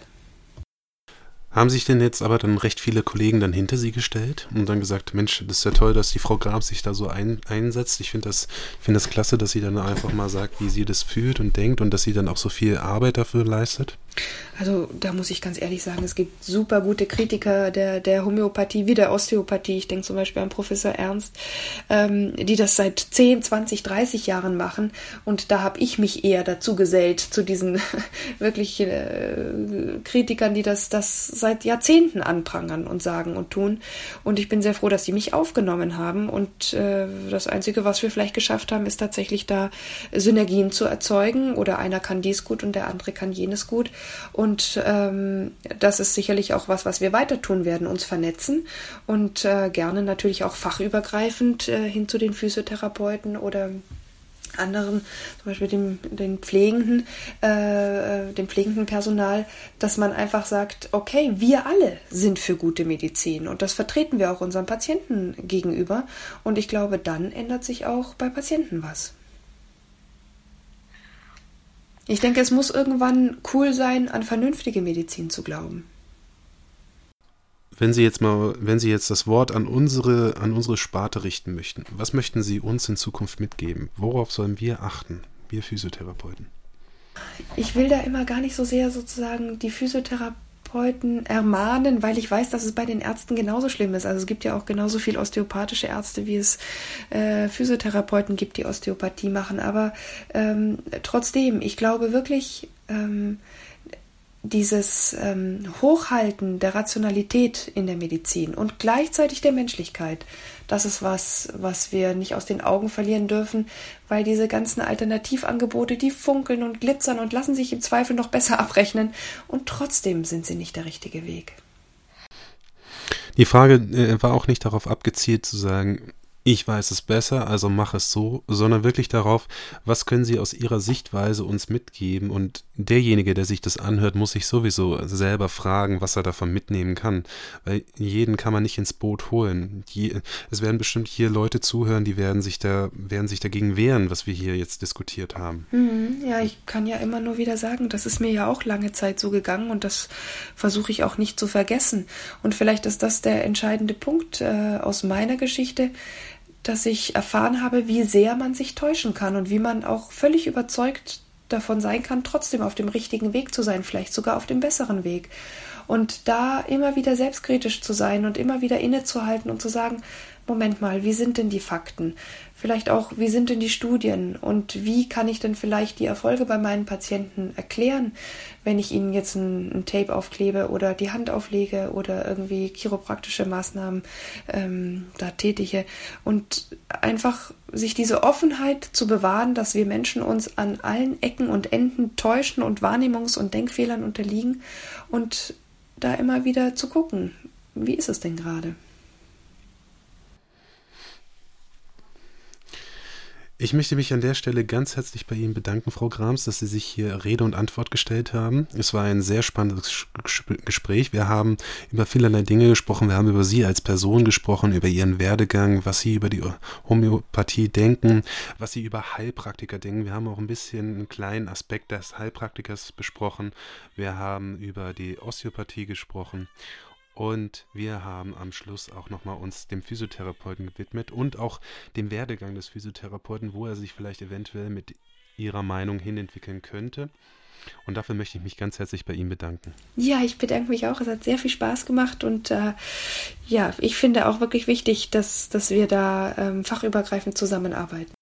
Haben sich denn jetzt aber dann recht viele Kollegen dann hinter sie gestellt und dann gesagt, Mensch, das ist ja toll, dass die Frau Grab sich da so ein, einsetzt. Ich finde das, find das klasse, dass sie dann einfach mal sagt, wie sie das fühlt und denkt und dass sie dann auch so viel Arbeit dafür leistet. Also da muss ich ganz ehrlich sagen, es gibt super gute Kritiker der, der Homöopathie wie der Osteopathie. Ich denke zum Beispiel an Professor Ernst, ähm, die das seit 10, 20, 30 Jahren machen. Und da habe ich mich eher dazu gesellt, zu diesen wirklich äh, Kritikern, die das, das seit Jahrzehnten anprangern und sagen und tun. Und ich bin sehr froh, dass sie mich aufgenommen haben. Und äh, das Einzige, was wir vielleicht geschafft haben, ist tatsächlich da Synergien zu erzeugen. Oder einer kann dies gut und der andere kann jenes gut. Und ähm, das ist sicherlich auch was, was wir weiter tun werden, uns vernetzen und äh, gerne natürlich auch fachübergreifend äh, hin zu den Physiotherapeuten oder anderen, zum Beispiel dem, den pflegenden, äh, dem pflegenden Personal, dass man einfach sagt, okay, wir alle sind für gute Medizin und das vertreten wir auch unseren Patienten gegenüber und ich glaube, dann ändert sich auch bei Patienten was. Ich denke, es muss irgendwann cool sein, an vernünftige Medizin zu glauben. Wenn Sie jetzt mal, wenn Sie jetzt das Wort an unsere, an unsere Sparte richten möchten, was möchten Sie uns in Zukunft mitgeben? Worauf sollen wir achten, wir Physiotherapeuten? Ich will da immer gar nicht so sehr sozusagen die Physiotherapie Therapeuten ermahnen, weil ich weiß, dass es bei den Ärzten genauso schlimm ist. Also es gibt ja auch genauso viel osteopathische Ärzte, wie es äh, Physiotherapeuten gibt, die Osteopathie machen. Aber ähm, trotzdem, ich glaube wirklich, ähm, dieses ähm, Hochhalten der Rationalität in der Medizin und gleichzeitig der Menschlichkeit, das ist was, was wir nicht aus den Augen verlieren dürfen, weil diese ganzen Alternativangebote, die funkeln und glitzern und lassen sich im Zweifel noch besser abrechnen und trotzdem sind sie nicht der richtige Weg. Die Frage äh, war auch nicht darauf abgezielt zu sagen, ich weiß es besser, also mach es so, sondern wirklich darauf, was können Sie aus Ihrer Sichtweise uns mitgeben und derjenige, der sich das anhört, muss sich sowieso selber fragen, was er davon mitnehmen kann, weil jeden kann man nicht ins Boot holen. Die, es werden bestimmt hier Leute zuhören, die werden sich da werden sich dagegen wehren, was wir hier jetzt diskutiert haben. Mhm, ja, ich kann ja immer nur wieder sagen, das ist mir ja auch lange Zeit so gegangen und das versuche ich auch nicht zu vergessen. Und vielleicht ist das der entscheidende Punkt äh, aus meiner Geschichte dass ich erfahren habe, wie sehr man sich täuschen kann und wie man auch völlig überzeugt davon sein kann, trotzdem auf dem richtigen Weg zu sein, vielleicht sogar auf dem besseren Weg. Und da immer wieder selbstkritisch zu sein und immer wieder innezuhalten und zu sagen, Moment mal, wie sind denn die Fakten? Vielleicht auch, wie sind denn die Studien? Und wie kann ich denn vielleicht die Erfolge bei meinen Patienten erklären, wenn ich ihnen jetzt ein, ein Tape aufklebe oder die Hand auflege oder irgendwie chiropraktische Maßnahmen ähm, da tätige? Und einfach sich diese Offenheit zu bewahren, dass wir Menschen uns an allen Ecken und Enden täuschen und Wahrnehmungs- und Denkfehlern unterliegen und da immer wieder zu gucken, wie ist es denn gerade? Ich möchte mich an der Stelle ganz herzlich bei Ihnen bedanken, Frau Grams, dass Sie sich hier Rede und Antwort gestellt haben. Es war ein sehr spannendes Gespräch. Wir haben über vielerlei Dinge gesprochen. Wir haben über Sie als Person gesprochen, über Ihren Werdegang, was Sie über die Homöopathie denken, was Sie über Heilpraktiker denken. Wir haben auch ein bisschen einen kleinen Aspekt des Heilpraktikers besprochen. Wir haben über die Osteopathie gesprochen. Und wir haben am Schluss auch nochmal uns dem Physiotherapeuten gewidmet und auch dem Werdegang des Physiotherapeuten, wo er sich vielleicht eventuell mit Ihrer Meinung hinentwickeln könnte. Und dafür möchte ich mich ganz herzlich bei ihm bedanken. Ja, ich bedanke mich auch. Es hat sehr viel Spaß gemacht und äh, ja, ich finde auch wirklich wichtig, dass, dass wir da ähm, fachübergreifend zusammenarbeiten.